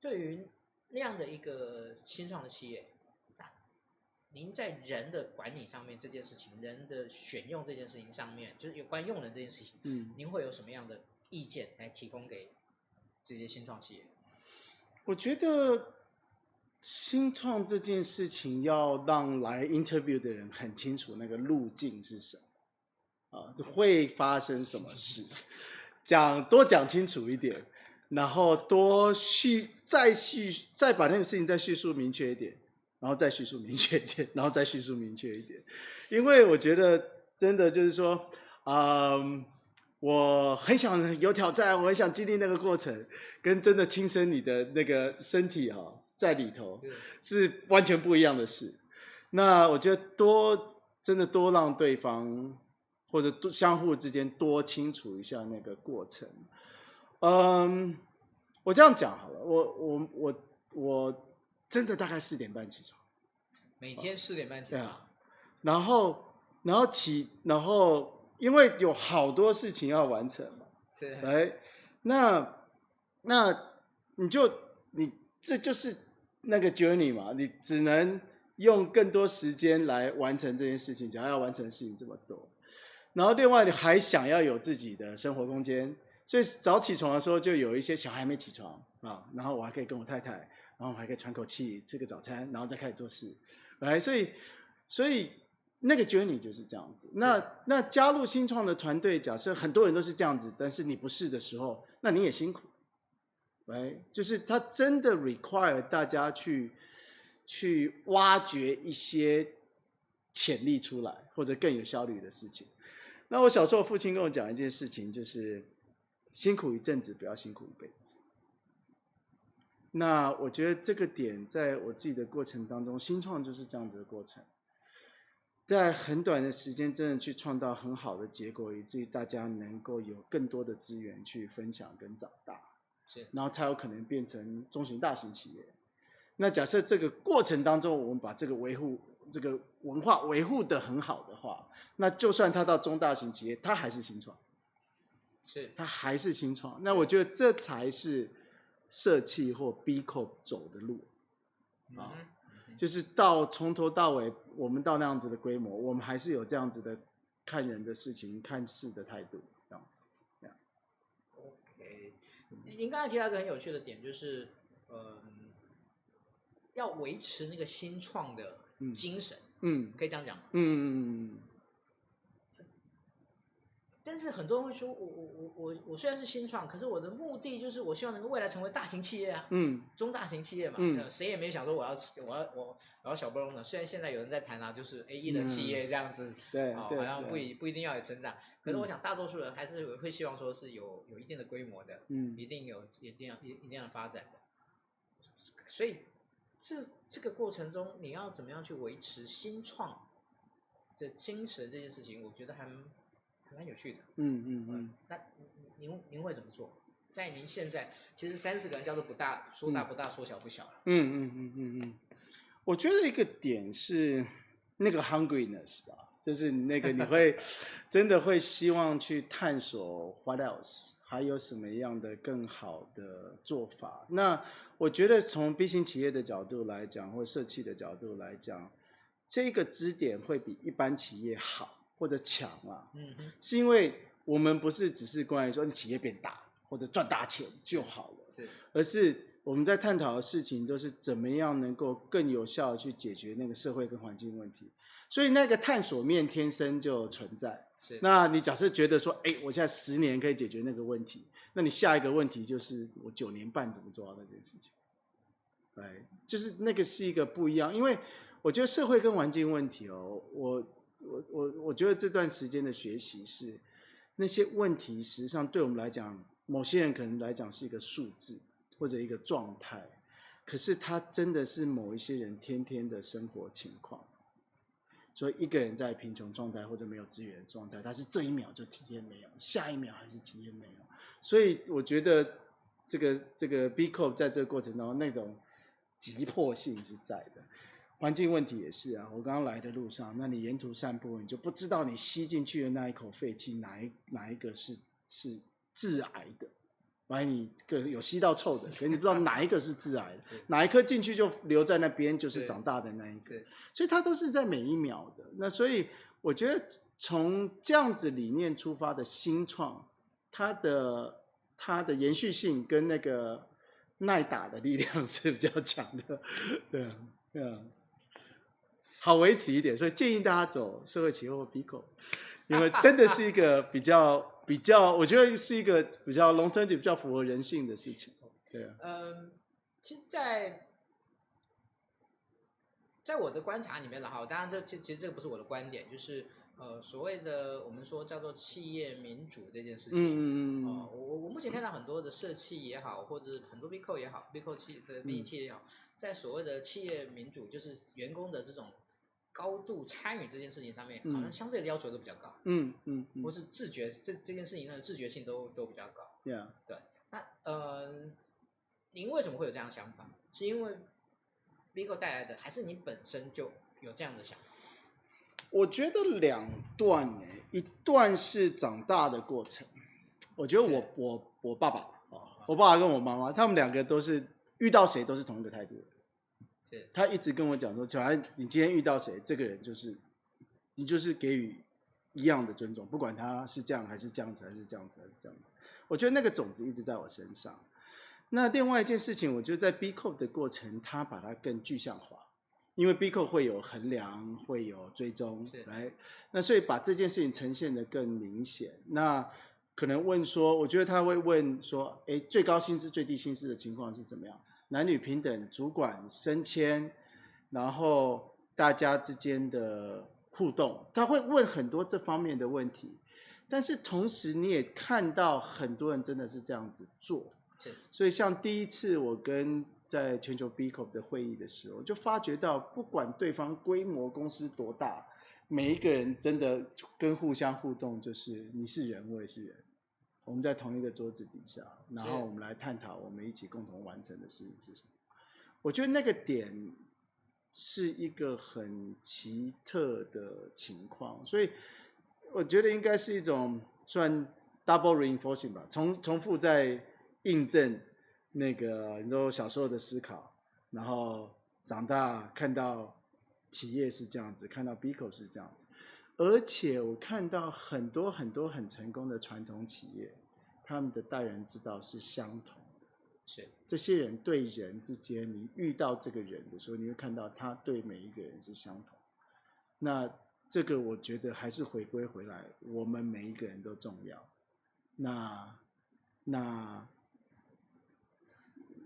对于。那样的一个新创的企业，您在人的管理上面这件事情，人的选用这件事情上面，就是有关用人这件事情，嗯，您会有什么样的意见来提供给这些新创企业？我觉得新创这件事情要让来 interview 的人很清楚那个路径是什么，啊，会发生什么事，(laughs) 讲多讲清楚一点。然后多叙，再叙，再把那个事情再叙述明确一点，然后再叙述明确一点，然后再叙述明确一点。(laughs) 因为我觉得真的就是说，嗯，我很想有挑战，我很想经历那个过程，跟真的亲身你的那个身体哈、哦、在里头是完全不一样的事。那我觉得多真的多让对方或者多相互之间多清楚一下那个过程。嗯，我这样讲好了，我我我我真的大概四点半起床，每天四点半起床，啊、然后然后起然后因为有好多事情要完成嘛，是，哎，那那你就你这就是那个 journey 嘛，你只能用更多时间来完成这件事情，假如要完成的事情这么多，然后另外你还想要有自己的生活空间。所以早起床的时候，就有一些小孩没起床啊，然后我还可以跟我太太，然后我还可以喘口气，吃个早餐，然后再开始做事，来，所以所以那个 journey 就是这样子。那那加入新创的团队，假设很多人都是这样子，但是你不是的时候，那你也辛苦，来，就是他真的 require 大家去去挖掘一些潜力出来，或者更有效率的事情。那我小时候父亲跟我讲一件事情，就是。辛苦一阵子，不要辛苦一辈子。那我觉得这个点在我自己的过程当中，新创就是这样子的过程，在很短的时间，真的去创造很好的结果，以至于大家能够有更多的资源去分享跟长大，是，然后才有可能变成中型大型企业。那假设这个过程当中，我们把这个维护这个文化维护的很好的话，那就算它到中大型企业，它还是新创。是，它还是新创，那我觉得这才是社企或 B Corp 走的路。啊，就是到从头到尾，我们到那样子的规模，我们还是有这样子的看人的事情、看事的态度，这样子。OK，您刚才提到一个很有趣的点，就是呃，要维持那个新创的精神，嗯，可以这样讲，嗯嗯嗯。但是很多人会说，我我我我我虽然是新创，可是我的目的就是我希望能够未来成为大型企业啊，嗯，中大型企业嘛，嗯，谁也没想说我要我要我我要小不隆的，虽然现在有人在谈啊，就是 A E 的企业这样子，嗯、对，哦、好像不一不一定要有成长，可是我想大多数人还是会希望说是有有一定的规模的，嗯，一定有一定要一一定要发展的，所以这这个过程中你要怎么样去维持新创的精神这件事情，我觉得还。蛮有趣的，嗯嗯嗯。那您您会怎么做？在您现在，其实三十个人叫做不大，说大不大，嗯、说小不小。嗯嗯嗯嗯嗯。我觉得一个点是那个 hungriness 吧，就是那个你会 (laughs) 真的会希望去探索 what else，还有什么样的更好的做法。那我觉得从 B 型企业的角度来讲，或社企的角度来讲，这个支点会比一般企业好。或者抢啊，嗯哼，是因为我们不是只是关于说你企业变大或者赚大钱就好了，是，而是我们在探讨的事情都是怎么样能够更有效的去解决那个社会跟环境问题，所以那个探索面天生就存在，是。那你假设觉得说，哎，我现在十年可以解决那个问题，那你下一个问题就是我九年半怎么做到那件事情？对，就是那个是一个不一样，因为我觉得社会跟环境问题哦，我。我我我觉得这段时间的学习是那些问题，实际上对我们来讲，某些人可能来讲是一个数字或者一个状态，可是它真的是某一些人天天的生活情况。所以一个人在贫穷状态或者没有资源的状态，他是这一秒就体验没有，下一秒还是体验没有。所以我觉得这个这个 B Corp 在这个过程当中那种急迫性是在的。环境问题也是啊，我刚刚来的路上，那你沿途散步，你就不知道你吸进去的那一口废气哪一哪一个是是致癌的，万一你个有吸到臭的，(laughs) 所以你不知道哪一个是致癌的，哪一颗进去就留在那边就是长大的那一个，所以它都是在每一秒的。那所以我觉得从这样子理念出发的新创，它的它的延续性跟那个耐打的力量是比较强的，对啊，对啊。好维持一点，所以建议大家走社会企业或 B Corp，因为真的是一个比较 (laughs) 比较，我觉得是一个比较 long term 比较符合人性的事情。对啊。嗯，其实在在我的观察里面的哈，当然这其其实这个不是我的观点，就是呃所谓的我们说叫做企业民主这件事情。嗯嗯嗯。哦，我我目前看到很多的社企也好，或者很多 B Corp 也好，B Corp 企的民营企业也好，在所谓的企业民主，就是员工的这种。高度参与这件事情上面，好像相对的要求都比较高，嗯嗯，嗯，或是自觉这这件事情上的自觉性都都比较高，Yeah. 对，那呃，您为什么会有这样的想法？是因为 Corp 带来的，还是你本身就有这样的想法？我觉得两段诶，一段是长大的过程，我觉得我我我爸爸啊，我爸爸跟我妈妈，他们两个都是遇到谁都是同一个态度。他一直跟我讲说，小孩，你今天遇到谁，这个人就是，你就是给予一样的尊重，不管他是这样还是这样子，还是这样子，还是这样子。我觉得那个种子一直在我身上。那另外一件事情，我觉得在 B Corp 的过程，他把它更具象化，因为 B Corp 会有衡量，会有追踪，来，那所以把这件事情呈现的更明显。那可能问说，我觉得他会问说，哎，最高薪资、最低薪资的情况是怎么样？男女平等，主管升迁，然后大家之间的互动，他会问很多这方面的问题，但是同时你也看到很多人真的是这样子做，所以像第一次我跟在全球 B Corp 的会议的时候，我就发觉到不管对方规模公司多大，每一个人真的跟互相互动就是你是人，我也是人。我们在同一个桌子底下，然后我们来探讨我们一起共同完成的事情是什么。我觉得那个点是一个很奇特的情况，所以我觉得应该是一种算 double reinforcing 吧，重重复在印证那个你说小时候的思考，然后长大看到企业是这样子，看到 B Corp 是这样子。而且我看到很多很多很成功的传统企业，他们的待人之道是相同的。是，这些人对人之间，你遇到这个人的时候，你会看到他对每一个人是相同。那这个我觉得还是回归回来，我们每一个人都重要。那那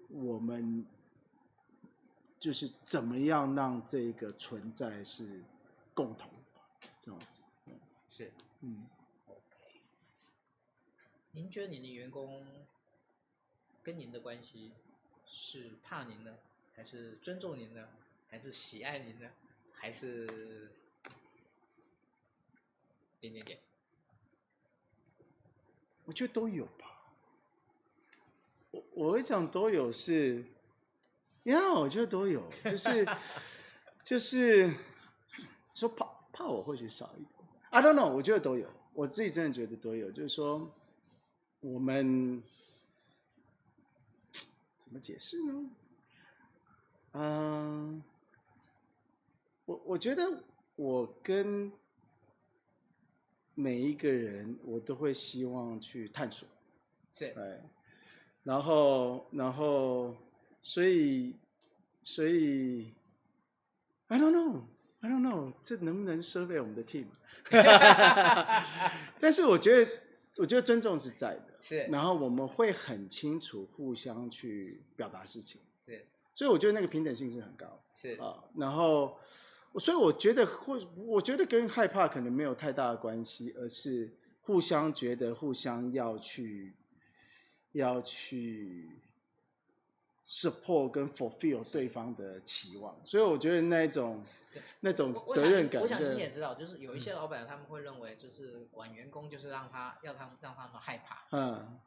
我们就是怎么样让这个存在是共同这样子？是，嗯。OK。您觉得您的员工跟您的关系是怕您呢，还是尊重您呢，还是喜爱您呢，还是？点点点，我觉得都有吧。我我会讲都有是，呀，我觉得都有，就是 (laughs) 就是说怕怕我或许少一点，I don't know，我觉得都有，我自己真的觉得都有，就是说我们怎么解释呢？嗯，我我觉得我跟每一个人，我都会希望去探索，是，哎，然后，然后，所以，所以，I don't know，I don't know，这能不能 serve 我们的 team？(laughs) 但是我觉得，我觉得尊重是在的，是，然后我们会很清楚互相去表达事情，是，所以我觉得那个平等性是很高，是。啊，然后。所以我觉得会，我觉得跟害怕可能没有太大的关系，而是互相觉得互相要去，要去 support 跟 fulfill 对方的期望。所以我觉得那一种那种责任感。我想你也知道，就是有一些老板他们会认为，就是管员工就是让他要他们让他们害怕。嗯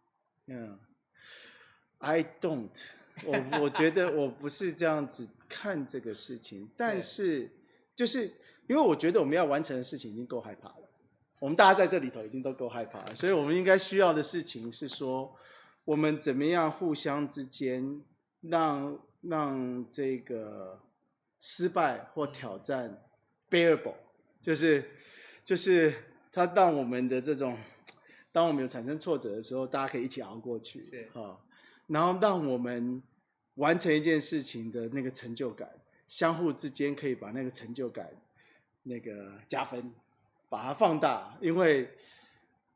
嗯，I don't，(laughs) 我我觉得我不是这样子看这个事情，但 (laughs) 是。就是因为我觉得我们要完成的事情已经够害怕了，我们大家在这里头已经都够害怕了，所以我们应该需要的事情是说，我们怎么样互相之间让让这个失败或挑战 bearable，就是就是它让我们的这种，当我们有产生挫折的时候，大家可以一起熬过去，是啊，然后让我们完成一件事情的那个成就感。相互之间可以把那个成就感那个加分，把它放大，因为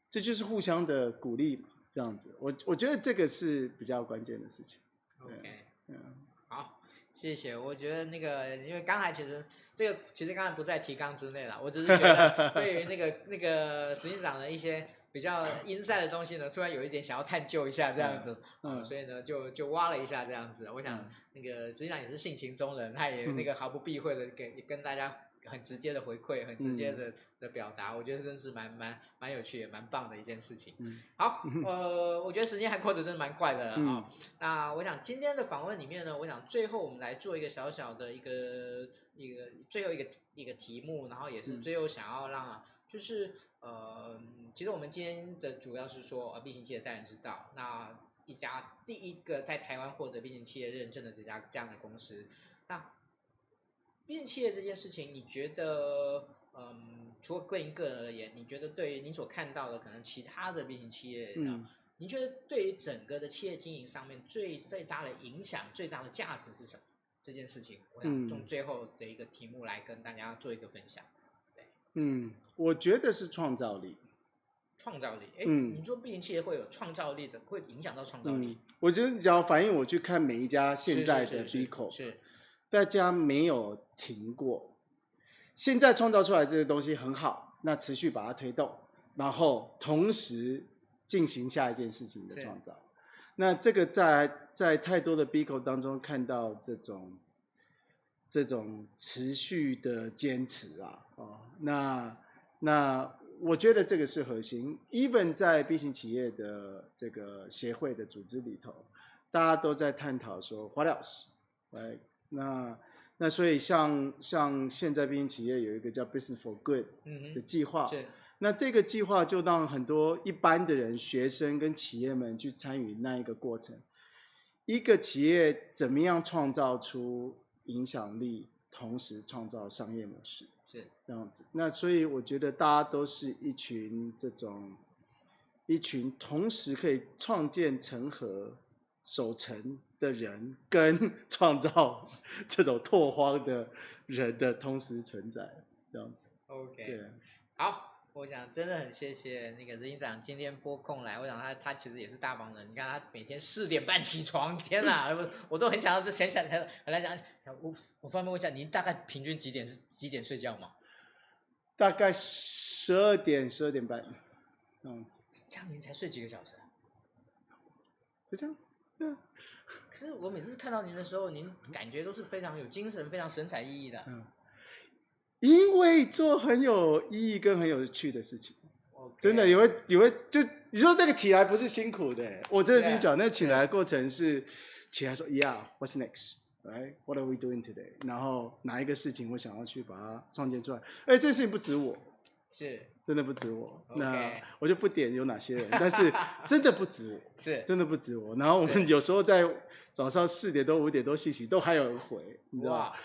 这就是互相的鼓励嘛，这样子，我我觉得这个是比较关键的事情。OK，嗯，好，谢谢。我觉得那个，因为刚才其实这个其实刚才不在提纲之内了，(laughs) 我只是觉得对于那个那个执行长的一些。比较 inside 的东西呢，突然有一点想要探究一下这样子，嗯，嗯，所以呢就就挖了一下这样子。我想那个实际上也是性情中人，他也那个毫不避讳的给跟大家很直接的回馈，很直接的的表达，我觉得真是蛮蛮蛮有趣也蛮棒的一件事情。好，呃，我觉得时间还过得真的蛮快的啊，哦。那我想今天的访问里面呢，我想最后我们来做一个小小的一个一个最后一个一个题目，然后也是最后想要让就是。呃，其实我们今天的主要是说，呃，B 型企业带人之道，那一家第一个在台湾获得 B 型企业认证的这家这样的公司，那型企业这件事情，你觉得，嗯，除了对您个人而言，你觉得对于您所看到的可能其他的变型企业，嗯，你觉得对于整个的企业经营上面最最大的影响、最大的价值是什么？这件事情，我想用最后的一个题目来跟大家做一个分享。对嗯，我觉得是创造力。创造力，哎，嗯，你说 B 型企业会有创造力的，会影响到创造力。嗯，我觉得你只要反映我去看每一家现在的 B Corp，是，大家没有停过。现在创造出来这个东西很好，那持续把它推动，然后同时进行下一件事情的创造。那这个在在太多的 B Corp 当中看到这种。这种持续的坚持啊，哦，那那我觉得这个是核心。Even 在 B 型企业的这个协会的组织里头，大家都在探讨说 What else？哎，那那所以像像现在型企业有一个叫 Business for Good 的计划，嗯，那这个计划就让很多一般的人、学生跟企业们去参与那一个过程。一个企业怎么样创造出影响力，同时创造商业模式，是这样子。那所以我觉得大家都是一群这种，一群同时可以创建成和守成的人，跟创造这种拓荒的人的同时存在，这样子。OK，对好。我想真的很谢谢那个执行长今天拨空来，我想他他其实也是大忙人，你看他每天四点半起床，天哪，我 (laughs) 我都很想要这想想很来想，我我方便问一下，您大概平均几点是几点睡觉吗？大概十二点十二点半，这样子。这样您才睡几个小时？就这样。嗯。可是我每次看到您的时候，您感觉都是非常有精神、非常神采奕奕的。嗯。因为做很有意义跟很有趣的事情，Okay. 真的也会也会就你说那个起来不是辛苦的，我真的跟你讲，那个起来的过程是起来说，Yeah，what's next，right？What are we doing today？然后哪一个事情我想要去把它创建出来？哎，这个事情不止我，是，真的不止我。那我就不点有哪些人，但是 (laughs) 真的不止我，是，真的不止我。然后我们有时候在早上四点多五点多信息都还有人回，你知道吧？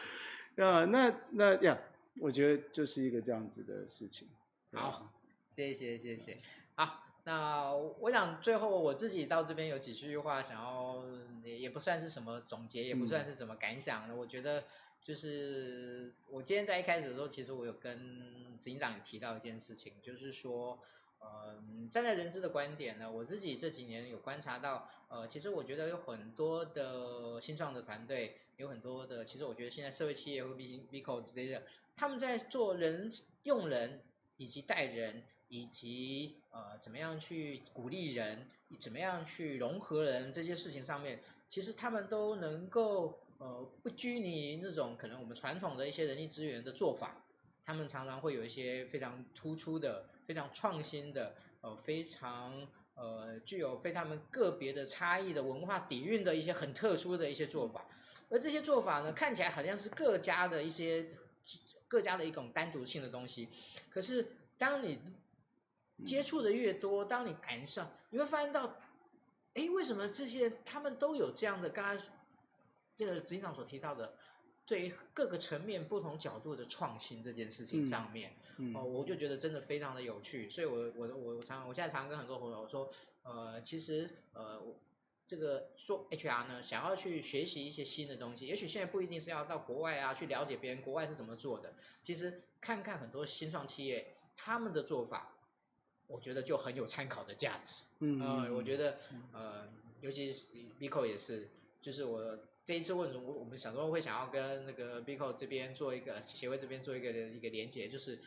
啊，那那呀。我觉得就是一个这样子的事情。好，谢谢谢谢。好，那我想最后我自己到这边有几句话想要，也不算是什么总结，也不算是什么感想的。嗯、我觉得就是我今天在一开始的时候，其实我有跟执行长提到一件事情，就是说，呃，站在人资的观点呢，我自己这几年有观察到，呃，其实我觉得有很多的新创的团队，有很多的，其实我觉得现在社会企业或 B B 口之类的。他们在做人用人以及带人以及呃怎么样去鼓励人，怎么样去融合人这些事情上面，其实他们都能够呃不拘泥于那种可能我们传统的一些人力资源的做法，他们常常会有一些非常突出的、非常创新的、呃非常呃具有非他们个别的差异的文化底蕴的一些很特殊的一些做法，而这些做法呢，看起来好像是各家的一些。各家的一种单独性的东西，可是当你接触的越多，当你感受，你会发现到，哎，为什么这些他们都有这样的？刚刚这个执行长所提到的，对于各个层面、不同角度的创新这件事情上面，嗯嗯、哦，我就觉得真的非常的有趣。所以我我我我常我现在常常跟很多朋友说，呃，其实呃。这个说 HR 呢，想要去学习一些新的东西，也许现在不一定是要到国外啊，去了解别人国外是怎么做的。其实看看很多新创企业他们的做法，我觉得就很有参考的价值。嗯，呃，我觉得呃，尤其是 Bico 也是，就是我这一次问我我们想说会想要跟那个 Bico 这边做一个协会这边做一个一个连接，就是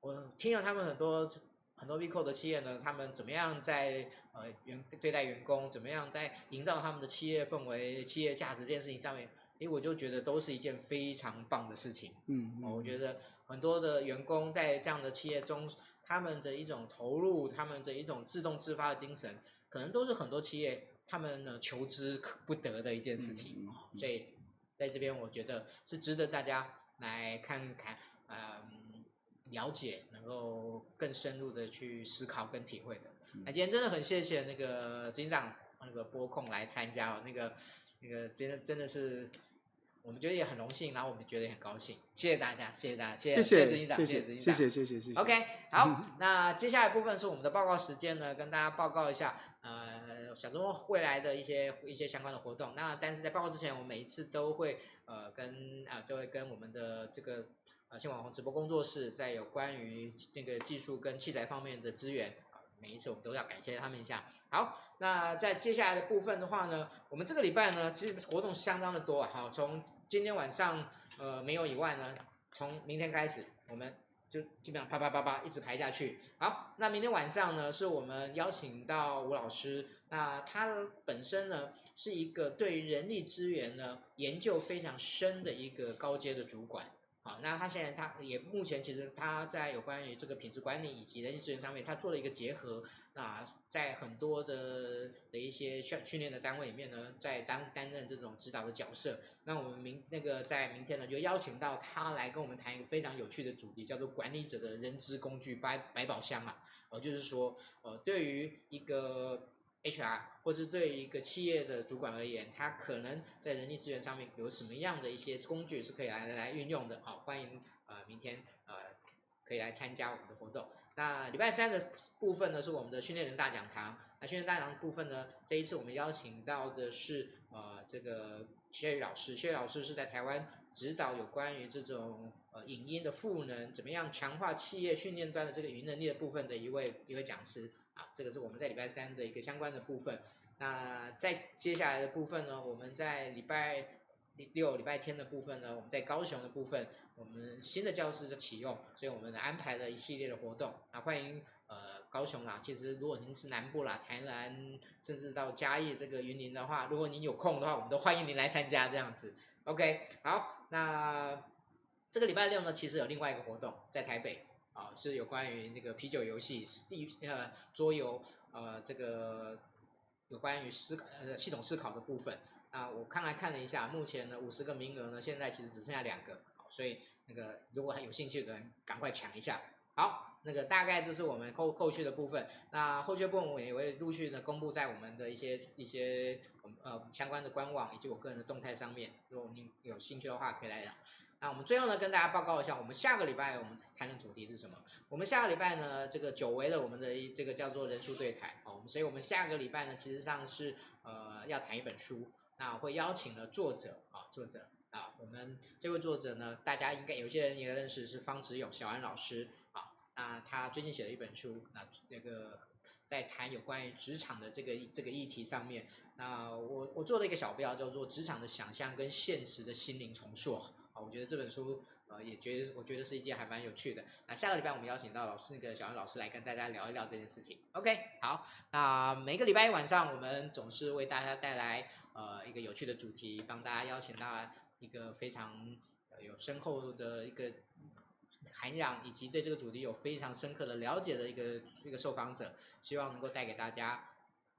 我听了他们很多。很多 VCO 的企业呢，他们怎么样在呃员对待员工，怎么样在营造他们的企业氛围、企业价值这件事情上面，诶，我就觉得都是一件非常棒的事情。嗯，嗯，我觉得很多的员工在这样的企业中，他们的一种投入，他们的一种自动自发的精神，可能都是很多企业他们呢求之不得的一件事情。所以在这边，我觉得是值得大家来看看，嗯。了解，能够更深入的去思考跟体会的。那今天真的很谢谢那个警长那个播控来参加，那个那个真的真的是，我们觉得也很荣幸，然后我们觉得也很高兴。谢谢大家，谢谢大家，谢谢谢谢执行长，谢谢执行长，谢谢谢谢谢谢。OK，好，(laughs) 那接下来部分是我们的报告时间呢，跟大家报告一下，呃，小周末未来的一些一些相关的活动。那但是在报告之前，我们每一次都会呃跟啊、呃、都会跟我们的这个。呃新网红直播工作室在有关于那个技术跟器材方面的资源啊，每一次我们都要感谢他们一下。好，那在接下来的部分的话呢，我们这个礼拜呢，其实活动相当的多啊。好，从今天晚上呃没有以外呢，从明天开始，我们就基本上啪啪啪啪一直排下去。好，那明天晚上呢，是我们邀请到吴老师，那他本身呢是一个对人力资源呢研究非常深的一个高阶的主管。好，那他现在他也目前其实他在有关于这个品质管理以及人力资源上面，他做了一个结合。那在很多的的一些训训练的单位里面呢，在担担任这种指导的角色。那我们明那个在明天呢，就邀请到他来跟我们谈一个非常有趣的主题，叫做管理者的人资工具百百宝箱啊。呃，就是说呃，对于一个 HR 或是对于一个企业的主管而言，他可能在人力资源上面有什么样的一些工具是可以来来运用的？好，欢迎呃明天呃可以来参加我们的活动。那礼拜三的部分呢，是我们的训练人大讲堂。那训练大讲堂部分呢，这一次我们邀请到的是呃这个薛宇老师，薛宇老师是在台湾指导有关于这种呃影音的赋能，怎么样强化企业训练端的这个云能力的部分的一位一位讲师啊，这个是我们在礼拜三的一个相关的部分。那在接下来的部分呢，我们在礼拜六礼拜天的部分呢，我们在高雄的部分，我们新的教室的启用，所以我们安排了一系列的活动，啊欢迎呃高雄啦，其实如果您是南部啦，台南甚至到嘉义这个云林的话，如果您有空的话，我们都欢迎您来参加这样子。OK，好，那这个礼拜六呢，其实有另外一个活动在台北啊，是有关于那个啤酒游戏、地呃桌游呃这个。有关于思考呃系统思考的部分啊，我看来看了一下，目前呢五十个名额呢，现在其实只剩下两个，所以那个如果还有兴趣的人赶快抢一下。好，那个大概就是我们后后续的部分，那后续部分我也会陆续的公布在我们的一些一些呃相关的官网以及我个人的动态上面，如果您有兴趣的话可以来。那我们最后呢，跟大家报告一下，我们下个礼拜我们谈的主题是什么？我们下个礼拜呢，这个久违了我们的这个叫做人书对谈哦，所以我们下个礼拜呢，其实上是呃要谈一本书，那会邀请了作者啊，作者啊，我们这位作者呢，大家应该有些人也认识是方智勇小安老师啊，那他最近写了一本书，那这个在谈有关于职场的这个这个议题上面，那我我做了一个小标叫做职场的想象跟现实的心灵重塑。我觉得这本书呃也觉得我觉得是一件还蛮有趣的。那下个礼拜我们邀请到老师那个小杨老师来跟大家聊一聊这件事情。OK，好，那每个礼拜一晚上我们总是为大家带来呃一个有趣的主题，帮大家邀请到一个非常有深厚的一个涵养，以及对这个主题有非常深刻的了解的一个一个受访者，希望能够带给大家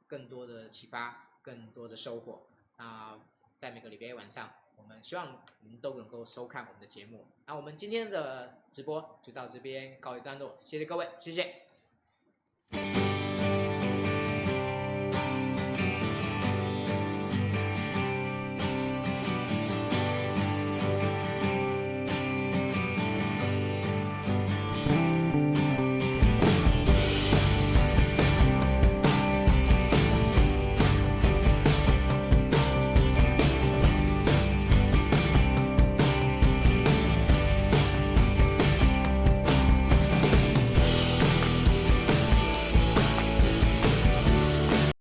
更多的启发，更多的收获。那在每个礼拜一晚上。我们希望你们都能够收看我们的节目，那我们今天的直播就到这边告一段落，谢谢各位，谢谢。